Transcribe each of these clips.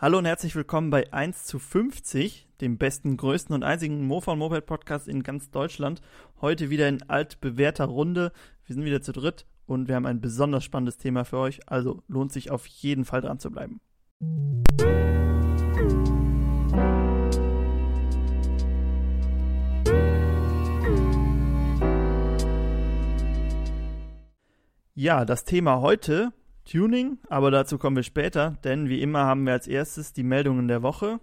Hallo und herzlich willkommen bei 1 zu 50, dem besten, größten und einzigen Mofa und Moped Podcast in ganz Deutschland. Heute wieder in altbewährter Runde. Wir sind wieder zu dritt und wir haben ein besonders spannendes Thema für euch, also lohnt sich auf jeden Fall dran zu bleiben. Ja, das Thema heute Tuning, aber dazu kommen wir später, denn wie immer haben wir als erstes die Meldungen der Woche.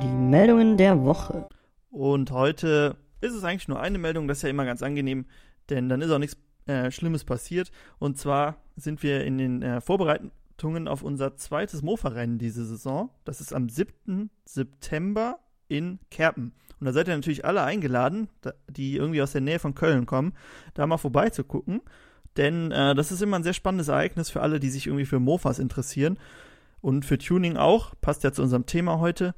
Die Meldungen der Woche. Und heute ist es eigentlich nur eine Meldung, das ist ja immer ganz angenehm, denn dann ist auch nichts äh, Schlimmes passiert. Und zwar sind wir in den äh, Vorbereitungen auf unser zweites Mofa-Rennen diese Saison. Das ist am 7. September in Kerpen. Und da seid ihr natürlich alle eingeladen, die irgendwie aus der Nähe von Köln kommen, da mal vorbeizugucken. Denn äh, das ist immer ein sehr spannendes Ereignis für alle, die sich irgendwie für Mofas interessieren. Und für Tuning auch. Passt ja zu unserem Thema heute.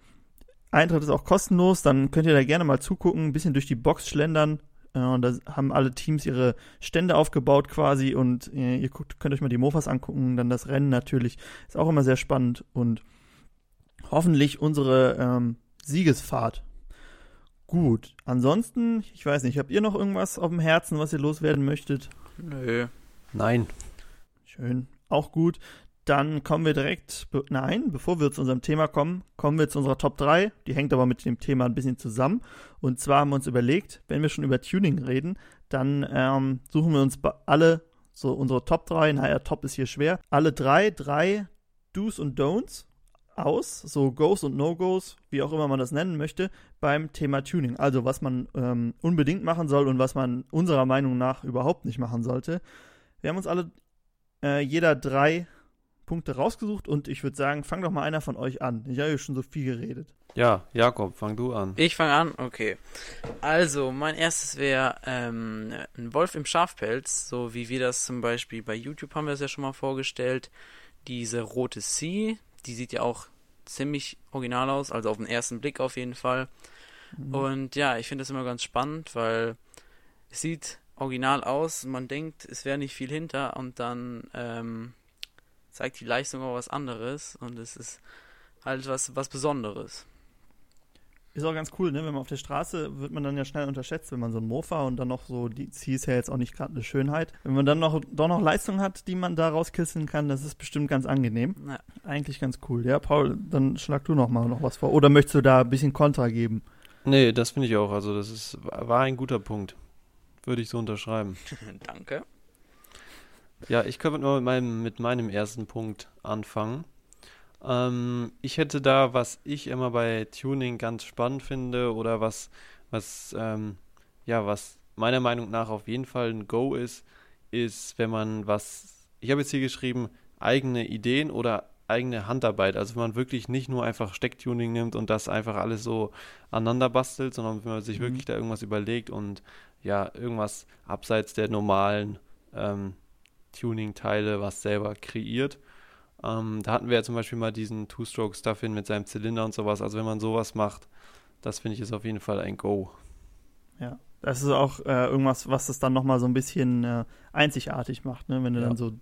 Eintritt ist auch kostenlos. Dann könnt ihr da gerne mal zugucken, ein bisschen durch die Box schlendern. Äh, und da haben alle Teams ihre Stände aufgebaut quasi. Und äh, ihr guckt, könnt euch mal die Mofas angucken. Dann das Rennen natürlich. Ist auch immer sehr spannend. Und hoffentlich unsere ähm, Siegesfahrt. Gut. Ansonsten, ich weiß nicht, habt ihr noch irgendwas auf dem Herzen, was ihr loswerden möchtet? Nö. Nein. Schön. Auch gut. Dann kommen wir direkt, be nein, bevor wir zu unserem Thema kommen, kommen wir zu unserer Top 3. Die hängt aber mit dem Thema ein bisschen zusammen. Und zwar haben wir uns überlegt, wenn wir schon über Tuning reden, dann ähm, suchen wir uns alle so unsere Top 3, naja, Top ist hier schwer, alle drei, drei Do's und Don'ts aus, so Goes und No-Goes, wie auch immer man das nennen möchte, beim Thema Tuning. Also was man ähm, unbedingt machen soll und was man unserer Meinung nach überhaupt nicht machen sollte. Wir haben uns alle äh, jeder drei Punkte rausgesucht und ich würde sagen, fang doch mal einer von euch an. Ich habe ja schon so viel geredet. Ja, Jakob, fang du an. Ich fange an, okay. Also, mein erstes wäre ähm, ein Wolf im Schafpelz, so wie wir das zum Beispiel bei YouTube haben wir es ja schon mal vorgestellt. Diese rote Sea, die sieht ja auch ziemlich original aus, also auf den ersten Blick auf jeden Fall. Mhm. Und ja, ich finde das immer ganz spannend, weil es sieht original aus, man denkt, es wäre nicht viel hinter und dann ähm, zeigt die Leistung auch was anderes und es ist halt was, was Besonderes. Ist auch ganz cool, ne? Wenn man auf der Straße wird man dann ja schnell unterschätzt, wenn man so ein Mofa und dann noch so, die C ist ja jetzt auch nicht gerade eine Schönheit. Wenn man dann noch doch noch Leistung hat, die man da rauskisseln kann, das ist bestimmt ganz angenehm. Ja. Eigentlich ganz cool. Ja, Paul, dann schlag du noch mal noch was vor. Oder möchtest du da ein bisschen Kontra geben? Nee, das finde ich auch. Also das ist, war ein guter Punkt. Würde ich so unterschreiben. Danke. Ja, ich könnte mal mit meinem, mit meinem ersten Punkt anfangen. Ähm, ich hätte da, was ich immer bei Tuning ganz spannend finde oder was, was, ähm, ja, was meiner Meinung nach auf jeden Fall ein Go ist, ist, wenn man was, ich habe jetzt hier geschrieben, eigene Ideen oder eigene Handarbeit. Also wenn man wirklich nicht nur einfach Stecktuning nimmt und das einfach alles so aneinander bastelt, sondern wenn man sich mhm. wirklich da irgendwas überlegt und ja, irgendwas abseits der normalen ähm, Tuning-Teile was selber kreiert. Ähm, da hatten wir ja zum Beispiel mal diesen Two-Stroke-Stuff-In mit seinem Zylinder und sowas. Also wenn man sowas macht, das finde ich ist auf jeden Fall ein Go. Ja, das ist auch äh, irgendwas, was es dann nochmal so ein bisschen äh, einzigartig macht, ne? wenn du ja. dann so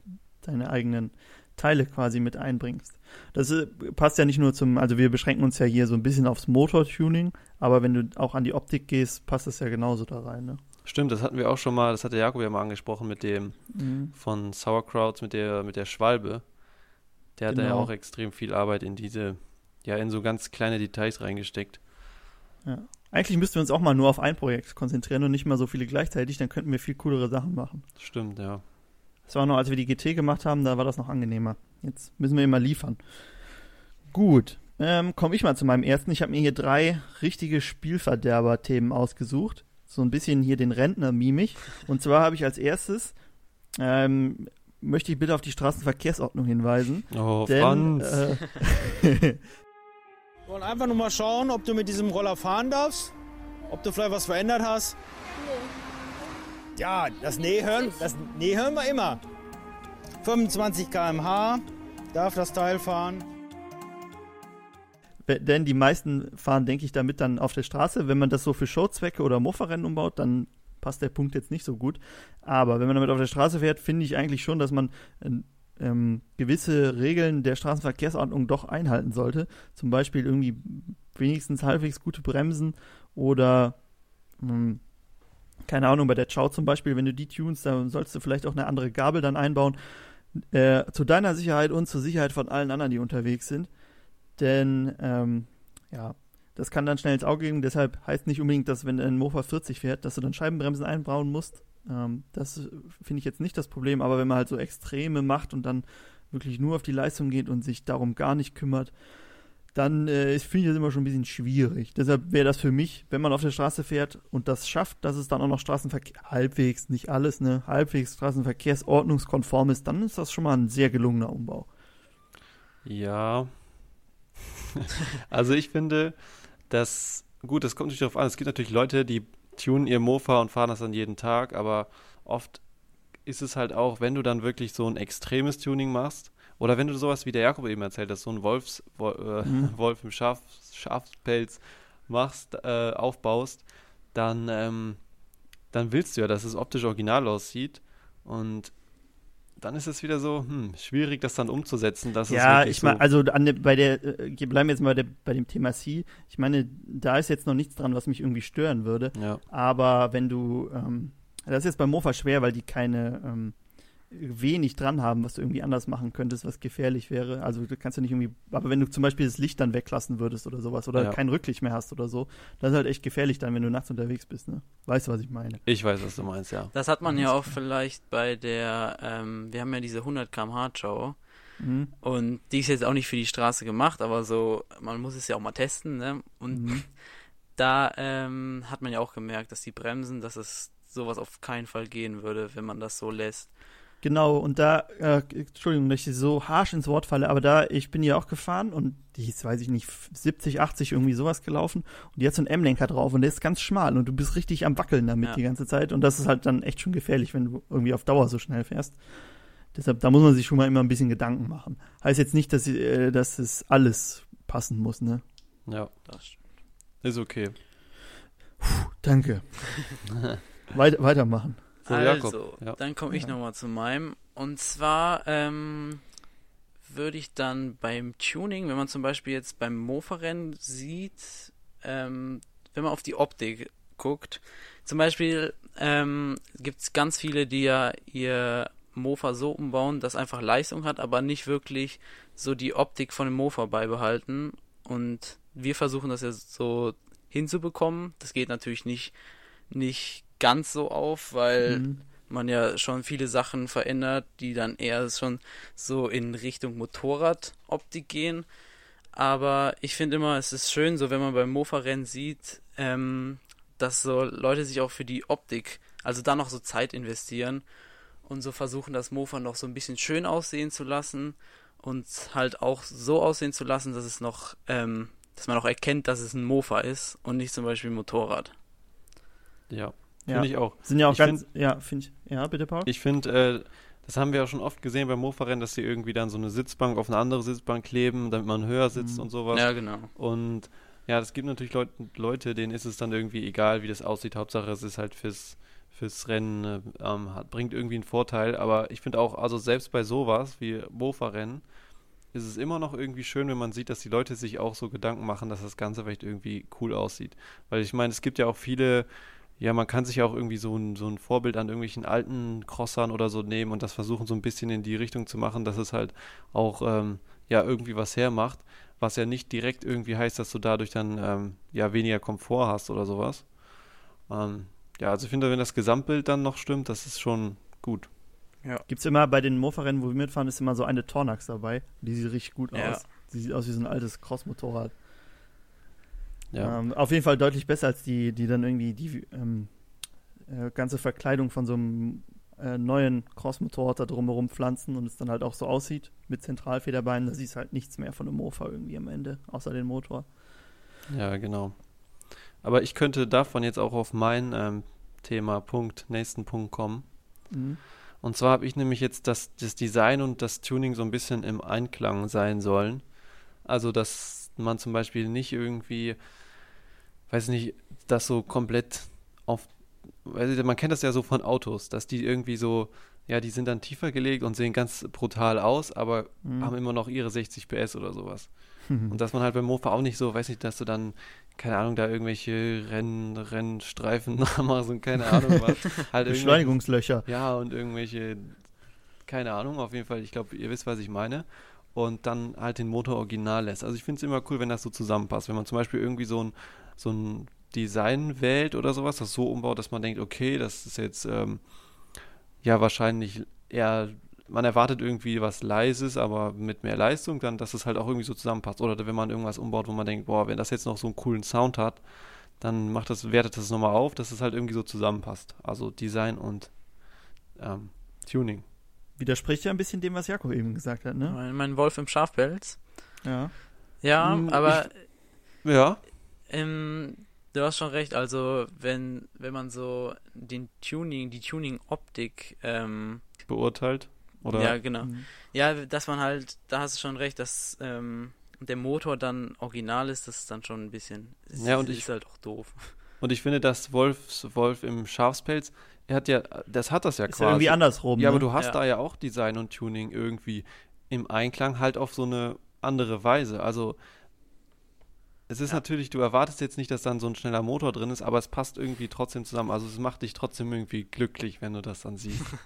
deine eigenen Teile quasi mit einbringst. Das äh, passt ja nicht nur zum, also wir beschränken uns ja hier so ein bisschen aufs Motor-Tuning, aber wenn du auch an die Optik gehst, passt das ja genauso da rein, ne? Stimmt, das hatten wir auch schon mal, das hat der Jakob ja mal angesprochen mit dem mhm. von Sauerkraut, mit der, mit der Schwalbe. Der genau. hat ja genau. auch extrem viel Arbeit in diese, ja, in so ganz kleine Details reingesteckt. Ja. Eigentlich müssten wir uns auch mal nur auf ein Projekt konzentrieren und nicht mal so viele gleichzeitig, dann könnten wir viel coolere Sachen machen. Stimmt, ja. Das war noch, als wir die GT gemacht haben, da war das noch angenehmer. Jetzt müssen wir immer liefern. Gut, ähm, komme ich mal zu meinem ersten. Ich habe mir hier drei richtige Spielverderber-Themen ausgesucht. So ein bisschen hier den Rentner mimig. Und zwar habe ich als erstes ähm, möchte ich bitte auf die Straßenverkehrsordnung hinweisen. Oh, denn, Franz. Äh, Wir wollen einfach nur mal schauen, ob du mit diesem Roller fahren darfst. Ob du vielleicht was verändert hast. Nee. Ja, das Nee hören, das Nee hören wir immer. 25 km/h darf das Teil fahren. Denn die meisten fahren, denke ich, damit dann auf der Straße. Wenn man das so für Showzwecke oder Mofa-Rennen umbaut, dann passt der Punkt jetzt nicht so gut. Aber wenn man damit auf der Straße fährt, finde ich eigentlich schon, dass man ähm, gewisse Regeln der Straßenverkehrsordnung doch einhalten sollte. Zum Beispiel irgendwie wenigstens halbwegs gute Bremsen oder ähm, keine Ahnung, bei der Chow zum Beispiel, wenn du die tunst, dann sollst du vielleicht auch eine andere Gabel dann einbauen. Äh, zu deiner Sicherheit und zur Sicherheit von allen anderen, die unterwegs sind. Denn, ähm, ja, das kann dann schnell ins Auge gehen. Deshalb heißt nicht unbedingt, dass wenn ein Mofa 40 fährt, dass du dann Scheibenbremsen einbauen musst. Ähm, das finde ich jetzt nicht das Problem. Aber wenn man halt so Extreme macht und dann wirklich nur auf die Leistung geht und sich darum gar nicht kümmert, dann äh, finde ich das immer schon ein bisschen schwierig. Deshalb wäre das für mich, wenn man auf der Straße fährt und das schafft, dass es dann auch noch Straßenverkehr, halbwegs, nicht alles, ne, halbwegs Straßenverkehrsordnungskonform ist, dann ist das schon mal ein sehr gelungener Umbau. Ja. also ich finde, dass, gut, das kommt natürlich darauf an, es gibt natürlich Leute, die tunen ihr Mofa und fahren das dann jeden Tag, aber oft ist es halt auch, wenn du dann wirklich so ein extremes Tuning machst, oder wenn du sowas wie der Jakob eben erzählt hast, so ein Wolfs, Wol, äh, mhm. Wolf im Schaf, Schafspelz machst, äh, aufbaust, dann, ähm, dann willst du ja, dass es optisch original aussieht. Und dann ist es wieder so hm, schwierig, das dann umzusetzen. Dass ja, ich meine, so also an, bei der, äh, bleiben wir jetzt mal bei, der, bei, dem Thema C. Ich meine, da ist jetzt noch nichts dran, was mich irgendwie stören würde. Ja. Aber wenn du, ähm, das ist jetzt beim Mofa schwer, weil die keine ähm, wenig dran haben, was du irgendwie anders machen könntest, was gefährlich wäre. Also du kannst ja nicht irgendwie, aber wenn du zum Beispiel das Licht dann weglassen würdest oder sowas oder ja. kein Rücklicht mehr hast oder so, das ist halt echt gefährlich dann, wenn du nachts unterwegs bist, ne? Weißt du, was ich meine? Ich weiß, was du meinst, ja. Das hat man ja auch vielleicht bei der, ähm, wir haben ja diese 100 km/h Show mhm. und die ist jetzt auch nicht für die Straße gemacht, aber so, man muss es ja auch mal testen, ne? Und mhm. da ähm, hat man ja auch gemerkt, dass die Bremsen, dass es sowas auf keinen Fall gehen würde, wenn man das so lässt. Genau, und da, äh, Entschuldigung, dass ich so harsch ins Wort falle, aber da, ich bin ja auch gefahren und die ist, weiß ich nicht, 70, 80 irgendwie sowas gelaufen und die hat so einen M-Lenker drauf und der ist ganz schmal und du bist richtig am Wackeln damit ja. die ganze Zeit und das ist halt dann echt schon gefährlich, wenn du irgendwie auf Dauer so schnell fährst. Deshalb, da muss man sich schon mal immer ein bisschen Gedanken machen. Heißt jetzt nicht, dass, äh, dass es alles passen muss, ne? Ja, das ist okay. Puh, danke. Weit, weitermachen. So, also, ja. dann komme ich ja. nochmal zu meinem. Und zwar ähm, würde ich dann beim Tuning, wenn man zum Beispiel jetzt beim Mofa-Rennen sieht, ähm, wenn man auf die Optik guckt, zum Beispiel ähm, gibt es ganz viele, die ja ihr Mofa so umbauen, dass einfach Leistung hat, aber nicht wirklich so die Optik von dem Mofa beibehalten. Und wir versuchen das ja so hinzubekommen. Das geht natürlich nicht, nicht ganz so auf, weil mhm. man ja schon viele Sachen verändert, die dann eher schon so in Richtung Motorradoptik gehen. Aber ich finde immer, es ist schön, so wenn man beim Mofa-Rennen sieht, ähm, dass so Leute sich auch für die Optik, also da noch so Zeit investieren und so versuchen, das Mofa noch so ein bisschen schön aussehen zu lassen und halt auch so aussehen zu lassen, dass es noch, ähm, dass man auch erkennt, dass es ein Mofa ist und nicht zum Beispiel ein Motorrad. Ja, Finde ja. ich auch. Sind ja auch ich ganz, find, ja, finde ich. Ja, bitte, Paul. Ich finde, äh, das haben wir ja schon oft gesehen beim Mofa-Rennen, dass sie irgendwie dann so eine Sitzbank auf eine andere Sitzbank kleben, damit man höher sitzt mhm. und sowas. Ja, genau. Und ja, es gibt natürlich Leut Leute, denen ist es dann irgendwie egal, wie das aussieht. Hauptsache, es ist halt fürs, fürs Rennen, äh, ähm, hat, bringt irgendwie einen Vorteil. Aber ich finde auch, also selbst bei sowas wie Mofa-Rennen, ist es immer noch irgendwie schön, wenn man sieht, dass die Leute sich auch so Gedanken machen, dass das Ganze vielleicht irgendwie cool aussieht. Weil ich meine, es gibt ja auch viele ja, man kann sich auch irgendwie so ein, so ein Vorbild an irgendwelchen alten Crossern oder so nehmen und das versuchen so ein bisschen in die Richtung zu machen, dass es halt auch ähm, ja irgendwie was hermacht, was ja nicht direkt irgendwie heißt, dass du dadurch dann ähm, ja weniger Komfort hast oder sowas. Ähm, ja, also ich finde, wenn das Gesamtbild dann noch stimmt, das ist schon gut. Ja. Gibt es immer bei den Mofa-Rennen, wo wir mitfahren, ist immer so eine Tornax dabei. Die sieht richtig gut ja. aus. Die sieht aus wie so ein altes Cross-Motorrad. Ja. Ähm, auf jeden Fall deutlich besser als die, die dann irgendwie die ähm, äh, ganze Verkleidung von so einem äh, neuen Cross-Motorrad da drumherum pflanzen und es dann halt auch so aussieht mit Zentralfederbeinen. Da siehst du halt nichts mehr von einem Mofa irgendwie am Ende, außer den Motor. Ja, genau. Aber ich könnte davon jetzt auch auf mein ähm, Thema, Punkt, nächsten Punkt kommen. Mhm. Und zwar habe ich nämlich jetzt, dass das Design und das Tuning so ein bisschen im Einklang sein sollen. Also, dass man zum Beispiel nicht irgendwie weiß nicht, das so komplett auf, weiß ich, man kennt das ja so von Autos, dass die irgendwie so ja, die sind dann tiefer gelegt und sehen ganz brutal aus, aber Mhm. haben immer noch ihre 60 PS oder sowas. Mhm. Und dass man halt beim Mofa auch nicht so, weiß nicht, dass du dann, keine Ahnung, da irgendwelche Renn, Rennstreifen machst und keine Ahnung was. halt Beschleunigungslöcher. Ja, und irgendwelche, keine Ahnung, auf jeden Fall, ich glaube, ihr wisst, was ich meine. Und dann halt den Motor original lässt. Also ich finde es immer cool, wenn das so zusammenpasst. Wenn man zum Beispiel irgendwie so ein, so ein Design wählt oder sowas, das so umbaut, dass man denkt, okay, das ist jetzt ähm, ja wahrscheinlich eher, man erwartet irgendwie was Leises, aber mit mehr Leistung, dann, dass es halt auch irgendwie so zusammenpasst. Oder wenn man irgendwas umbaut, wo man denkt, boah, wenn das jetzt noch so einen coolen Sound hat, dann macht das, wertet das nochmal auf, dass es halt irgendwie so zusammenpasst. Also Design und ähm, Tuning. Widerspricht ja ein bisschen dem, was Jakob eben gesagt hat, ne? Mein, mein Wolf im Schafpelz. Ja. Ja, Hm, aber Ja, ähm, du hast schon recht. Also wenn wenn man so den Tuning, die Tuning-Optik, ähm, beurteilt. Oder ja genau, Mhm. ja, dass man halt, da hast du schon recht, dass ähm, der Motor dann original ist, das ist dann schon ein bisschen, ist, Ja, und ist ich- halt auch doof. Und ich finde, dass Wolfs Wolf im Schafspelz, er hat ja, das hat das ja Ist quasi. ja irgendwie andersrum. Ja, ne? aber du hast Ja. da ja auch Design und Tuning irgendwie im Einklang halt auf so eine andere Weise. Also es ist Ja. natürlich, du erwartest jetzt nicht, dass dann so ein schneller Motor drin ist, aber es passt irgendwie trotzdem zusammen. Also es macht dich trotzdem irgendwie glücklich, wenn du das dann siehst.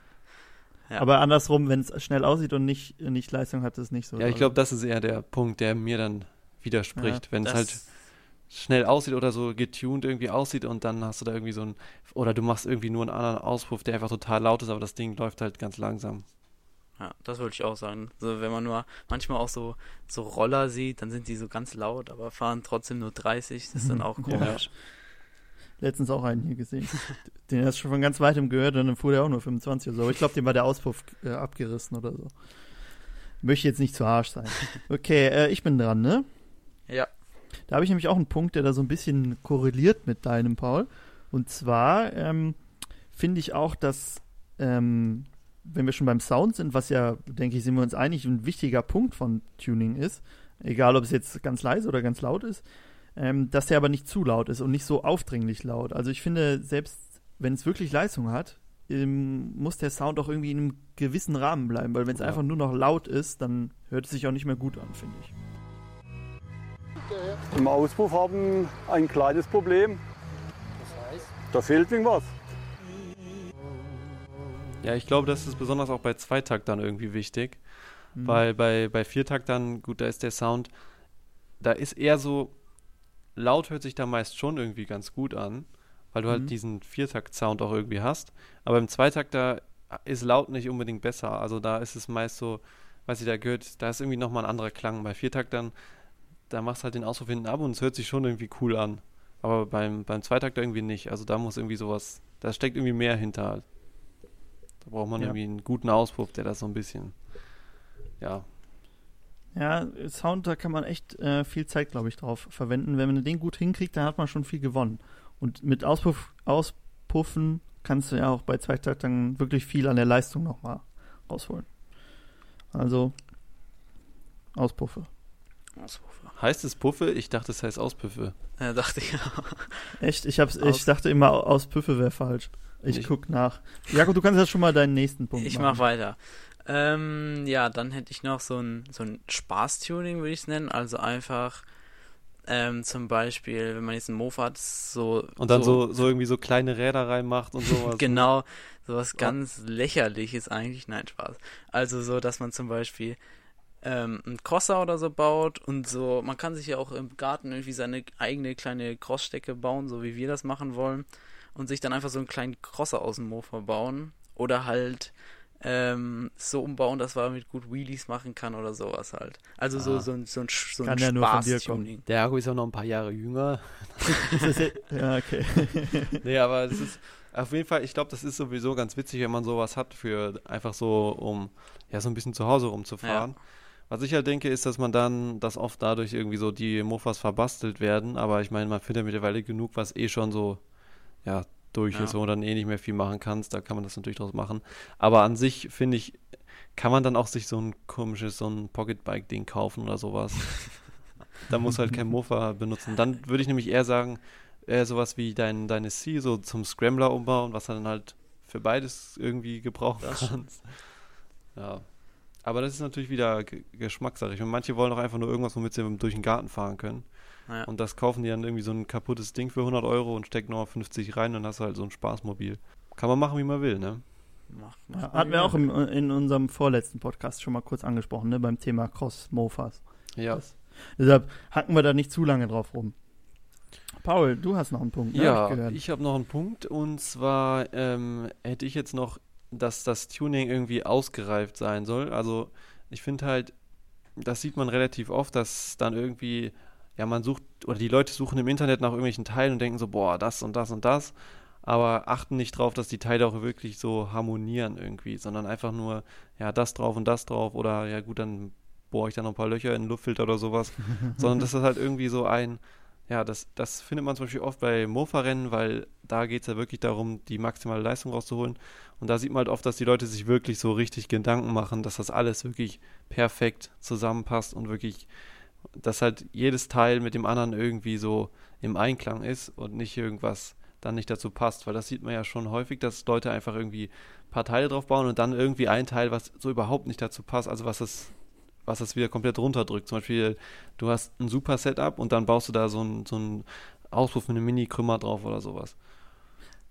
Ja. Aber andersrum, wenn es schnell aussieht und nicht, nicht Leistung hat, ist es nicht so. ja, ich glaube, das ist eher der Punkt, der mir dann widerspricht. wenn es halt schnell aussieht oder so getuned irgendwie aussieht und dann hast du da irgendwie so ein, oder du machst irgendwie nur einen anderen Auspuff, der einfach total laut ist, aber das Ding läuft halt ganz langsam. Ja, das wollte ich auch sagen. So, wenn man nur manchmal auch so, so Roller sieht, dann sind die so ganz laut, aber fahren trotzdem nur 30. Das ist dann auch Ja. komisch. Letztens auch einen hier gesehen. Den hast du schon von ganz weitem gehört und dann fuhr der auch nur 25 oder so. Aber ich glaube, dem war der Auspuff äh, abgerissen oder so. Möchte jetzt nicht zu harsch sein. Okay, äh, ich bin dran, ne? Ja. Da habe ich nämlich auch einen Punkt, der da so ein bisschen korreliert mit deinem, Paul. Und zwar ähm, finde ich auch, dass, ähm, wenn wir schon beim Sound sind, was ja, denke ich, sind wir uns einig, ein wichtiger Punkt von Tuning ist, egal ob es jetzt ganz leise oder ganz laut ist, ähm, dass der aber nicht zu laut ist und nicht so aufdringlich laut. Also ich finde, selbst wenn es wirklich Leistung hat, ähm, muss der Sound auch irgendwie in einem gewissen Rahmen bleiben, weil wenn es Ja. einfach nur noch laut ist, dann hört es sich auch nicht mehr gut an, finde ich. Im Auspuff haben ein kleines Problem. Das heißt, Da fehlt irgendwas. Ja, ich glaube, das ist besonders auch bei Zweitaktern irgendwie wichtig. Mhm. Weil bei, bei Viertaktern, gut, da ist der Sound, da ist eher so, laut hört sich da meist schon irgendwie ganz gut an, weil du Mhm. halt diesen Viertakt-Sound auch irgendwie hast. Aber im Zweitakter ist laut nicht unbedingt besser. Also da ist es meist so, weiß ich, da gehört, da ist irgendwie nochmal ein anderer Klang. Bei Viertaktern, da machst du halt den Ausruf hinten ab und es hört sich schon irgendwie cool an. Aber beim, beim Zweitakter irgendwie nicht. Also da muss irgendwie sowas, da steckt irgendwie mehr hinter. Da braucht man Ja. irgendwie einen guten Auspuff, der das so ein bisschen, ja, Ja, Sound, da kann man echt äh, viel Zeit, glaube ich, drauf verwenden. Wenn man den gut hinkriegt, dann hat man schon viel gewonnen. Und mit Auspuff, Auspuffen kannst du ja auch bei Zweitaktern wirklich viel an der Leistung nochmal rausholen. Also, Auspuffe. Ausrufe. Heißt es Puffe? Ich dachte, es heißt Auspüffe. Ja, dachte ich. Echt? Ich, hab's, Aus- ich dachte immer, Auspüffe wäre falsch. Ich Ich- guck nach. Jakob, du kannst jetzt schon mal deinen nächsten Punkt Ich machen. mach weiter. Ähm, ja, dann hätte ich noch so ein, so ein Spaß-Tuning, würde ich es nennen. Also einfach ähm, zum Beispiel, wenn man jetzt einen Mofa hat, so. Und dann so, so irgendwie so kleine Räder reinmacht und sowas. Genau, sowas ganz lächerliches eigentlich. Nein, Spaß. Also so, dass man zum Beispiel ähm, einen Crosser oder so baut und so, man kann sich ja auch im Garten irgendwie seine eigene kleine Crossstecke bauen, so wie wir das machen wollen. Und sich dann einfach so einen kleinen Crosser aus dem Mofa bauen. Oder halt ähm, so umbauen, dass man mit gut Wheelies machen kann oder sowas halt. Also so, Ah. so ein, so ein, so Kann ein ja nur von dir Spaß-Tuning. Der Akku ist auch noch ein paar Jahre jünger. Ja, okay. Nee, aber das ist auf jeden Fall, ich glaube, das ist sowieso ganz witzig, wenn man sowas hat für einfach so, um ja so ein bisschen zu Hause rumzufahren. Was ich halt denke, ist, dass man dann, dass oft dadurch irgendwie so die Mofas verbastelt werden, aber ich meine, man findet mittlerweile genug, was eh schon so, ja, durch Ja. ist, wo du dann eh nicht mehr viel machen kannst, da kann man das natürlich draus machen. Aber an sich, finde ich, kann man dann auch sich so ein komisches, so ein Pocketbike-Ding kaufen oder sowas. da muss halt kein Mofa benutzen. Dann würde ich nämlich eher sagen, eher sowas wie dein, deine C so zum Scrambler umbauen, was dann halt für beides irgendwie gebrauchen Das kannst. Ja. Aber das ist natürlich wieder G Geschmackssache. Und manche wollen auch einfach nur irgendwas, womit sie durch den Garten fahren können. Ja. Und das kaufen die dann irgendwie so ein kaputtes Ding für 100 Euro und stecken noch 50 rein und dann hast du halt so ein Spaßmobil. Kann man machen, wie man will, ne? Mach, mach Ja, mal hatten wir auch im, in unserem vorletzten Podcast schon mal kurz angesprochen, ne, beim Thema Cross-Mofas. Ja. Das- Deshalb hacken wir da nicht zu lange drauf rum. Paul, du hast noch einen Punkt, ne? Ja, Hab ich gehört. ich habe noch einen Punkt und zwar ähm, hätte ich jetzt noch, dass das Tuning irgendwie ausgereift sein soll. Also ich finde halt, das sieht man relativ oft, dass dann irgendwie, ja, man sucht, oder die Leute suchen im Internet nach irgendwelchen Teilen und denken so, boah, das und das und das, aber achten nicht drauf, dass die Teile auch wirklich so harmonieren irgendwie, sondern einfach nur, ja, das drauf und das drauf oder ja gut, dann bohre ich da noch ein paar Löcher in den Luftfilter oder sowas, sondern das ist halt irgendwie so ein, ja, das, das findet man zum Beispiel oft bei Mofa-Rennen, weil da geht es ja wirklich darum, die maximale Leistung rauszuholen. Und da sieht man halt oft, dass die Leute sich wirklich so richtig Gedanken machen, dass das alles wirklich perfekt zusammenpasst und wirklich, dass halt jedes Teil mit dem anderen irgendwie so im Einklang ist und nicht irgendwas dann nicht dazu passt. Weil das sieht man ja schon häufig, dass Leute einfach irgendwie ein paar Teile drauf bauen und dann irgendwie ein Teil, was so überhaupt nicht dazu passt, also was das was das wieder komplett runterdrückt. Zum Beispiel, du hast ein super Setup und dann baust du da so einen so Auspuff mit einem Mini-Krümmer drauf oder sowas.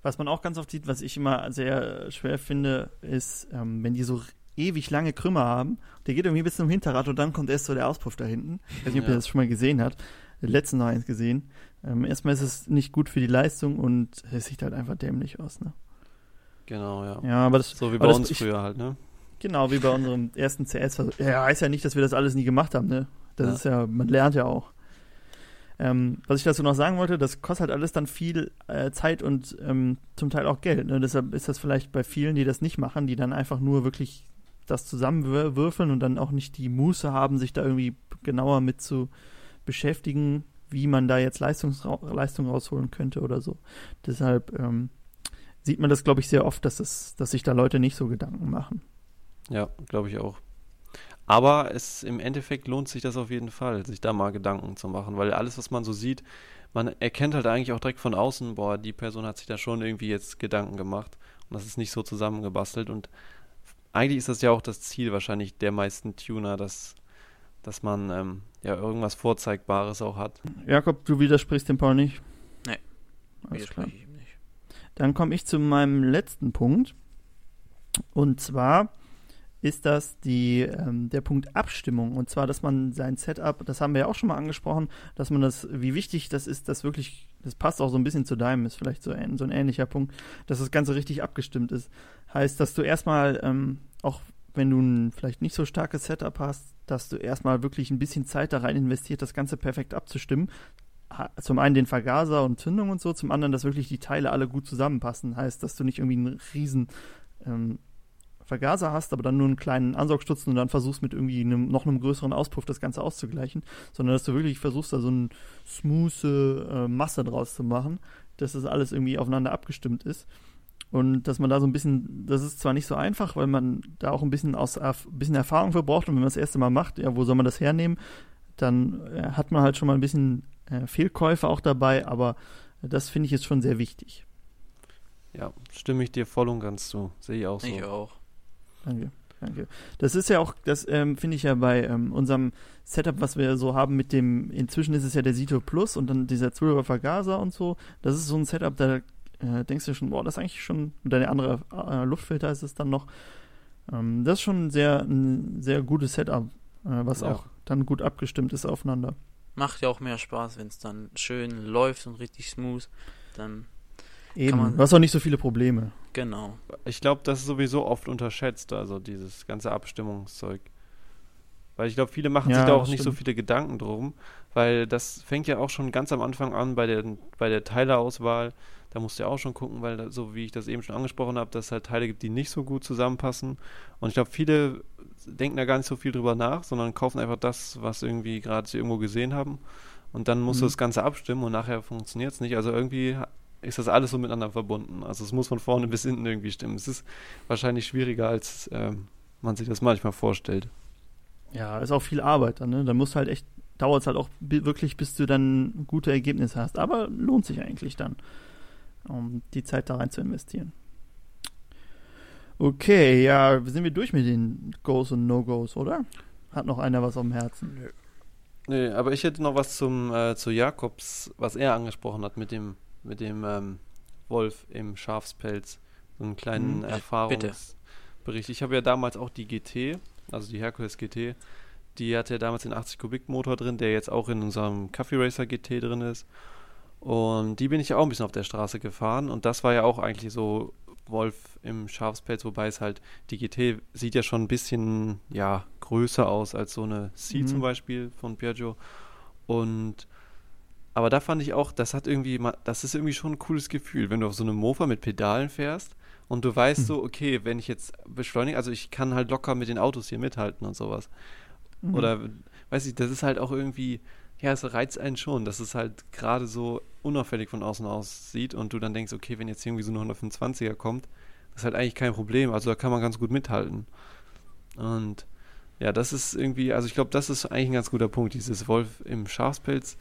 Was man auch ganz oft sieht, was ich immer sehr äh, schwer finde, ist, ähm, wenn die so ewig lange Krümmer haben, der geht irgendwie bis zum Hinterrad und dann kommt erst so der Auspuff da hinten. Ich weiß nicht, ob Ja. ihr das schon mal gesehen habt. Letzten noch eins gesehen. Ähm, erstmal ist es nicht gut für die Leistung und es sieht halt einfach dämlich aus, ne? Genau, ja. Ja, aber das, So wie bei das- uns ich- früher halt, ne? genau wie bei unserem ersten CS. Ja, heißt ja nicht, dass wir das alles nie gemacht haben, ne? Das Ja. ist ja, man lernt ja auch. Ähm, was ich dazu noch sagen wollte, das kostet halt alles dann viel äh, Zeit und ähm, zum Teil auch Geld. Ne? Deshalb ist das vielleicht bei vielen, die das nicht machen, die dann einfach nur wirklich das zusammenwürfeln und dann auch nicht die Muße haben, sich da irgendwie genauer mit zu beschäftigen, wie man da jetzt Leistungsra Leistung rausholen könnte oder so. Deshalb ähm, sieht man das, glaube ich, sehr oft, dass, es, dass sich da Leute nicht so Gedanken machen. Ja, glaube ich auch. Aber es im Endeffekt lohnt sich das auf jeden Fall, sich da mal Gedanken zu machen, weil alles, was man so sieht, man erkennt halt eigentlich auch direkt von außen, boah, die Person hat sich da schon irgendwie jetzt Gedanken gemacht und das ist nicht so zusammengebastelt und eigentlich ist das ja auch das Ziel wahrscheinlich der meisten Tuner, dass, dass man ähm, ja irgendwas Vorzeigbares auch hat. Jakob, du widersprichst dem Paul nicht? Nee. Alles klar. Widerspreche ich ihm nicht. Dann komme ich zu meinem letzten Punkt. Und zwar ist das die, ähm, der Punkt Abstimmung. Und zwar, dass man sein Setup, das haben wir ja auch schon mal angesprochen, dass man das, wie wichtig das ist, dass wirklich, das passt auch so ein bisschen zu deinem, ist vielleicht so ein, so ein ähnlicher Punkt, dass das Ganze richtig abgestimmt ist. Heißt, dass du erstmal, ähm, auch wenn du ein vielleicht nicht so starkes Setup hast, dass du erstmal wirklich ein bisschen Zeit da rein investiert, das Ganze perfekt abzustimmen. Zum einen den Vergaser und Zündung und so, zum anderen, dass wirklich die Teile alle gut zusammenpassen. Heißt, dass du nicht irgendwie einen riesen ähm, Vergaser hast, aber dann nur einen kleinen Ansaugstutzen und dann versuchst mit irgendwie einem, noch einem größeren Auspuff das Ganze auszugleichen, sondern dass du wirklich versuchst, da so eine smooth äh, Masse draus zu machen, dass das alles irgendwie aufeinander abgestimmt ist. Und dass man da so ein bisschen, das ist zwar nicht so einfach, weil man da auch ein bisschen, aus, ein bisschen Erfahrung für braucht und wenn man das erste Mal macht, ja, wo soll man das hernehmen, dann äh, hat man halt schon mal ein bisschen äh, Fehlkäufe auch dabei, aber das finde ich jetzt schon sehr wichtig. Ja, stimme ich dir voll und ganz zu. Sehe ich auch so. Ich auch. Danke, danke. Das ist ja auch, das ähm, finde ich ja bei ähm, unserem Setup, was wir so haben mit dem, inzwischen ist es ja der Sito Plus und dann dieser 12er Vergaser und so. Das ist so ein Setup, da äh, denkst du schon, boah, das ist eigentlich schon, und der andere äh, Luftfilter ist es dann noch. Ähm, das ist schon ein sehr, ein sehr gutes Setup, äh, was Ja. auch dann gut abgestimmt ist aufeinander. Macht ja auch mehr Spaß, wenn es dann schön läuft und richtig smooth. Dann, Eben. Du hast auch nicht so viele Probleme. Genau. Ich glaube, das ist sowieso oft unterschätzt, also dieses ganze Abstimmungszeug. Weil ich glaube, viele machen Ja, sich da auch nicht so stimmt. viele Gedanken drum, weil das fängt ja auch schon ganz am Anfang an bei der, bei der Teileauswahl. Da musst du ja auch schon gucken, weil da, so wie ich das eben schon angesprochen habe, dass es halt Teile gibt, die nicht so gut zusammenpassen. Und ich glaube, viele denken da gar nicht so viel drüber nach, sondern kaufen einfach das, was irgendwie gerade sie irgendwo gesehen haben. Und dann musst du Mhm. das Ganze abstimmen und nachher funktioniert es nicht. Also irgendwie ist das alles so miteinander verbunden. Also es muss von vorne bis hinten irgendwie stimmen. Es ist wahrscheinlich schwieriger, als ähm, man sich das manchmal vorstellt. Ja, ist auch viel Arbeit dann, ne? Da musst du halt echt, dauert es halt auch wirklich, bis du dann gute Ergebnisse hast. Aber lohnt sich eigentlich dann, um die Zeit da rein zu investieren. Okay, ja, sind wir durch mit den Goes und No-Goes, oder? Hat noch einer was auf dem Herzen? Nö. Nee, aber ich hätte noch was zum äh, zu Jakobs, was er angesprochen hat mit dem mit dem ähm, Wolf im Schafspelz, so einen kleinen Mhm. Erfahrungsbericht. Ich habe ja damals auch die GT, also die Hercules GT, die hatte ja damals den 80 Kubik Motor drin, der jetzt auch in unserem Coffee Racer GT drin ist. Und die bin ich ja auch ein bisschen auf der Straße gefahren und das war ja auch eigentlich so Wolf im Schafspelz, wobei es halt, die GT sieht ja schon ein bisschen, ja, größer aus als so eine C Mhm. zum Beispiel von Piaggio. Und, aber da fand ich auch, das hat irgendwie, das ist irgendwie schon ein cooles Gefühl, wenn du auf so einem Mofa mit Pedalen fährst und du weißt Hm. so, okay, wenn ich jetzt beschleunige, also ich kann halt locker mit den Autos hier mithalten und sowas. Mhm. Oder, weiß ich, das ist halt auch irgendwie, ja, es reizt einen schon, dass es halt gerade so unauffällig von außen aussieht und du dann denkst, okay, wenn jetzt irgendwie so eine 125er kommt, das ist halt eigentlich kein Problem. Also da kann man ganz gut mithalten. Und ja, das ist irgendwie, also ich glaube, das ist eigentlich ein ganz guter Punkt, dieses Wolf im Schafspelz.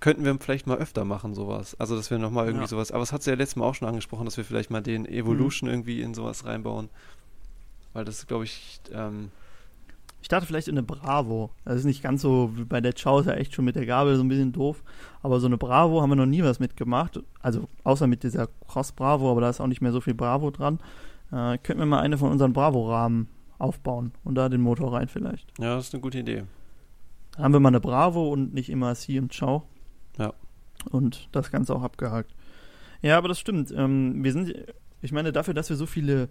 Könnten wir vielleicht mal öfter machen, sowas. Also, dass wir nochmal irgendwie Ja. sowas. Aber es hat sie ja letztes Mal auch schon angesprochen, dass wir vielleicht mal den Evolution irgendwie in sowas reinbauen. Weil das, glaube ich, ähm, Ich dachte vielleicht in eine Bravo. Das ist nicht ganz so wie bei der Chow, ist ja echt schon mit der Gabel so ein bisschen doof. Aber so eine Bravo haben wir noch nie was mitgemacht. Also außer mit dieser Cross Bravo, aber da ist auch nicht mehr so viel Bravo dran. Äh, könnten wir mal eine von unseren Bravo-Rahmen aufbauen und da den Motor rein vielleicht. ja, das ist eine gute Idee. Dann haben wir mal eine Bravo und nicht immer C und Chow. Ja. Und das Ganze auch abgehakt. Ja, aber das stimmt. Ähm, wir sind, ich meine, dafür, dass wir so viele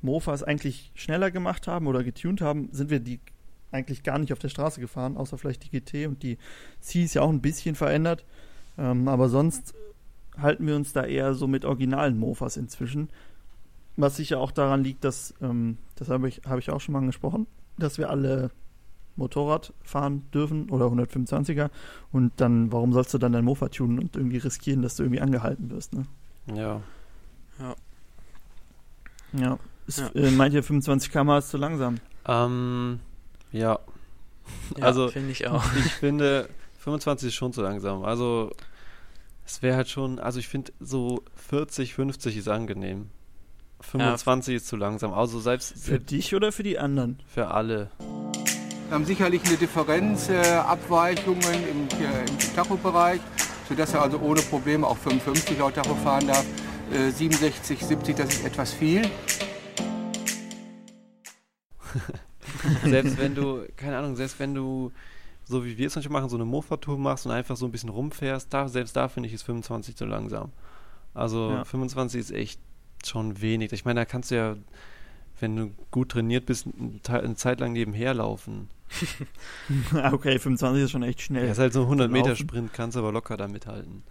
Mofas eigentlich schneller gemacht haben oder getuned haben, sind wir die eigentlich gar nicht auf der Straße gefahren, außer vielleicht die GT und die C ist ja auch ein bisschen verändert. Ähm, aber sonst halten wir uns da eher so mit originalen Mofas inzwischen. Was sicher auch daran liegt, dass, ähm, das habe ich, habe ich auch schon mal angesprochen, dass wir alle Motorrad fahren dürfen oder 125er und dann, warum sollst du dann dein Mofa tunen und irgendwie riskieren, dass du irgendwie angehalten wirst, ne? Ja. Ja. Ist, Ja. Äh, meint ihr 25 km ist zu langsam? Ähm, ja. Ja, Also- finde ich auch. Ich finde, 25 ist schon zu langsam. Also, es wäre halt schon, also ich finde, so 40, 50 ist angenehm. 25 ist zu langsam. Also selbst, Für dich oder für die anderen? für alle. Wir haben sicherlich eine Differenz, äh, Abweichungen im, äh, im Tachobereich, sodass er also ohne Probleme auch 55 laut Tacho fahren darf. Äh, 67, 70, das ist etwas viel. selbst wenn du, keine Ahnung, selbst wenn du, so wie wir es manchmal machen, so eine Mofa-Tour machst und einfach so ein bisschen rumfährst, da, selbst da finde ich es 25 zu langsam. Also Ja. 25 ist echt schon wenig. Ich meine, da kannst du ja, wenn du gut trainiert bist, eine Zeit lang nebenher laufen. okay, 25 ist schon echt schnell. Ja, ist halt so ein 100 Meter Laufen. Sprint, kannst aber locker da mithalten.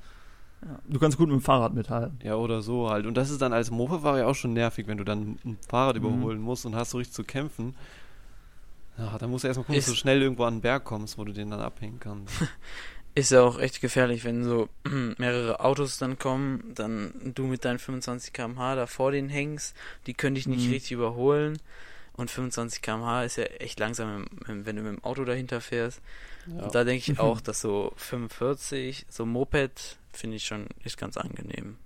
Ja. Du kannst gut mit dem Fahrrad mithalten. Ja, oder so halt. Und das ist dann als Mofa-Fahrer ja auch schon nervig, wenn du dann ein Fahrrad Mhm. überholen musst und hast so richtig zu kämpfen. Ja, dann musst du erstmal gucken, dass du schnell irgendwo an den Berg kommst, wo du den dann abhängen kannst. Ist ja auch echt gefährlich, wenn so mehrere Autos dann kommen, dann du mit deinen 25 km/h da vor denen hängst, die können dich nicht Mhm. richtig überholen. Und 25 km/h ist ja echt langsam, wenn du mit dem Auto dahinter fährst. Ja. Und da denke ich auch, dass so 45, so Moped, finde ich schon, ist ganz angenehm.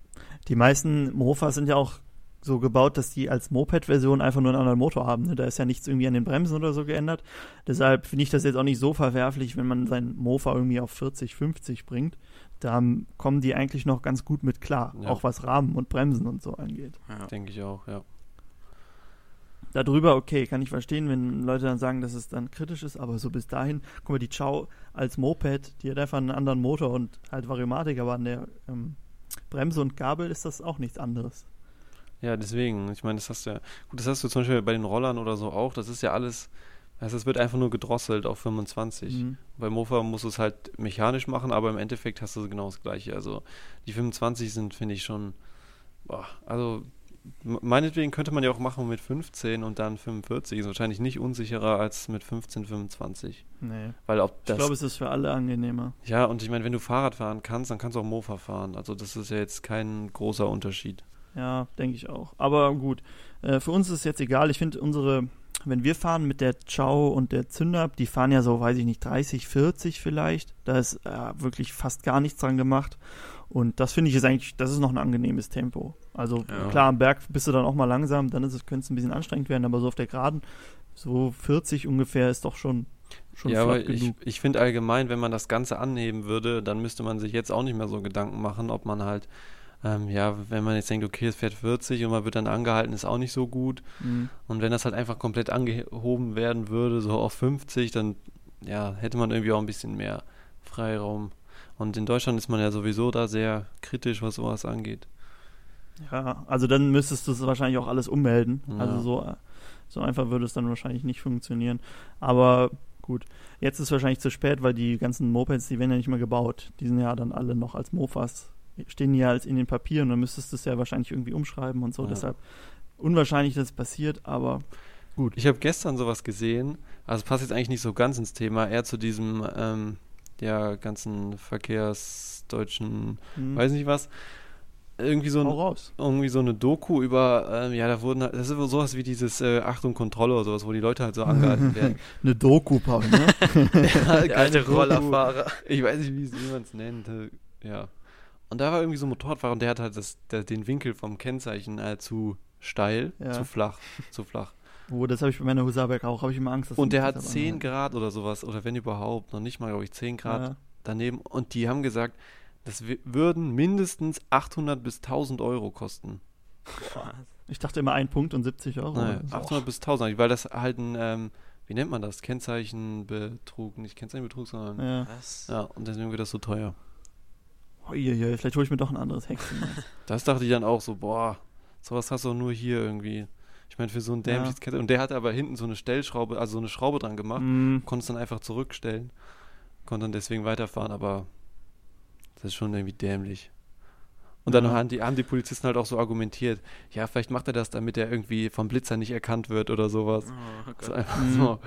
Die meisten Mofas sind ja auch so gebaut, dass die als Moped-Version einfach nur einen anderen Motor haben. Ne? Da ist ja nichts irgendwie an den Bremsen oder so geändert. Deshalb finde ich das jetzt auch nicht so verwerflich, wenn man sein Mofa irgendwie auf 40, 50 bringt. Da kommen die eigentlich noch ganz gut mit klar. Ja. Auch was Rahmen und Bremsen und so angeht. Ja. Denke ich auch, ja. Darüber, okay, kann ich verstehen, wenn Leute dann sagen, dass es dann kritisch ist, aber so bis dahin, guck mal, die Chow als Moped, die hat einfach einen anderen Motor und halt Variomatik, aber an der ähm, Bremse und Gabel ist das auch nichts anderes. Ja, deswegen. Ich meine, das hast du ja. Gut, das hast du zum Beispiel bei den Rollern oder so auch. Das ist ja alles. Also es wird einfach nur gedrosselt auf 25. Mhm. Bei Mofa musst du es halt mechanisch machen, aber im Endeffekt hast du genau das Gleiche. Also die 25 sind, finde ich, schon. Boah, also meinetwegen könnte man ja auch machen mit 15 und dann 45. Ist wahrscheinlich nicht unsicherer als mit 15, 25. Nee. Weil ob Ich das. glaube, es ist für alle angenehmer. ja, und ich meine, wenn du Fahrrad fahren kannst, dann kannst du auch Mofa fahren. Also das ist ja jetzt kein großer Unterschied. Ja, denke ich auch. Aber gut, äh, für uns ist es jetzt egal. Ich finde, unsere wenn wir fahren mit der Chow und der Zünder, die fahren ja so, weiß ich nicht, 30, 40 vielleicht. Da ist äh, wirklich fast gar nichts dran gemacht. Und das finde ich ist eigentlich, das ist noch ein angenehmes Tempo. Also Ja. klar, am Berg bist du dann auch mal langsam, dann ist es, könnte es ein bisschen anstrengend werden, aber so auf der Geraden, so 40 ungefähr ist doch schon, schon ja, aber ich, genug. ich finde allgemein, wenn man das Ganze anheben würde, dann müsste man sich jetzt auch nicht mehr so Gedanken machen, ob man halt, ähm, ja, wenn man jetzt denkt, okay, es fährt 40 und man wird dann angehalten, ist auch nicht so gut. Mhm. Und wenn das halt einfach komplett angehoben werden würde, so auf 50, dann ja, hätte man irgendwie auch ein bisschen mehr Freiraum. Und in Deutschland ist man ja sowieso da sehr kritisch, was sowas angeht. Ja, also dann müsstest du es wahrscheinlich auch alles ummelden. Ja. Also so, so einfach würde es dann wahrscheinlich nicht funktionieren. Aber gut, jetzt ist wahrscheinlich zu spät, weil die ganzen Mopeds, die werden ja nicht mehr gebaut. Die sind ja dann alle noch als Mofas, stehen ja als in den Papieren. Dann müsstest du es ja wahrscheinlich irgendwie umschreiben und so. Ja. Deshalb unwahrscheinlich, dass es passiert, aber gut. Ich habe gestern sowas gesehen, also es passt jetzt eigentlich nicht so ganz ins Thema, eher zu diesem, ähm, ja, ganzen verkehrsdeutschen, Hm. weiß nicht was. Irgendwie so, ein, raus. irgendwie so eine Doku über, ähm, ja, da wurden, halt- das ist sowas wie dieses äh, Achtung Kontrolle oder sowas, wo die Leute halt so angehalten werden. Eine Doku, Paul, ne? Ja, keine. Rollerfahrer. Ich weiß nicht, wie man es nennt. Ja. Und da war irgendwie so ein Motorradfahrer und der hat halt das, der, den Winkel vom Kennzeichen äh, zu steil, Ja. zu flach, zu flach. oh, das habe ich bei meiner Husaberg auch, habe ich immer Angst, dass Und der hat das 10 anhalten. Grad oder sowas, oder wenn überhaupt, noch nicht mal, glaube ich, 10 Grad Ja. daneben. Und die haben gesagt, das würden mindestens 800 bis 1000 Euro kosten. Ich dachte immer ein Punkt und 70 Euro. Naja, Das ist auch- 800 bis 1000, weil das halt ein, ähm, wie nennt man das? Kennzeichenbetrug, nicht Kennzeichenbetrug, sondern. Ja. Was? und deswegen wird das so teuer. Uiuiui, vielleicht hole ich mir doch ein anderes Hexen. Das dachte ich dann auch so, boah, sowas hast du doch nur hier irgendwie. Ich meine, für so ein dämliches Kette. Und der hatte aber hinten so eine Stellschraube, also so eine Schraube dran gemacht. mm, Konnte es dann einfach zurückstellen. Konnte dann deswegen weiterfahren, aber das ist schon irgendwie dämlich. Und dann Ja. haben, die, haben die Polizisten halt auch so argumentiert, ja, vielleicht macht er das, damit er irgendwie vom Blitzer nicht erkannt wird oder sowas. Oh So Gott. einfach Mhm. so.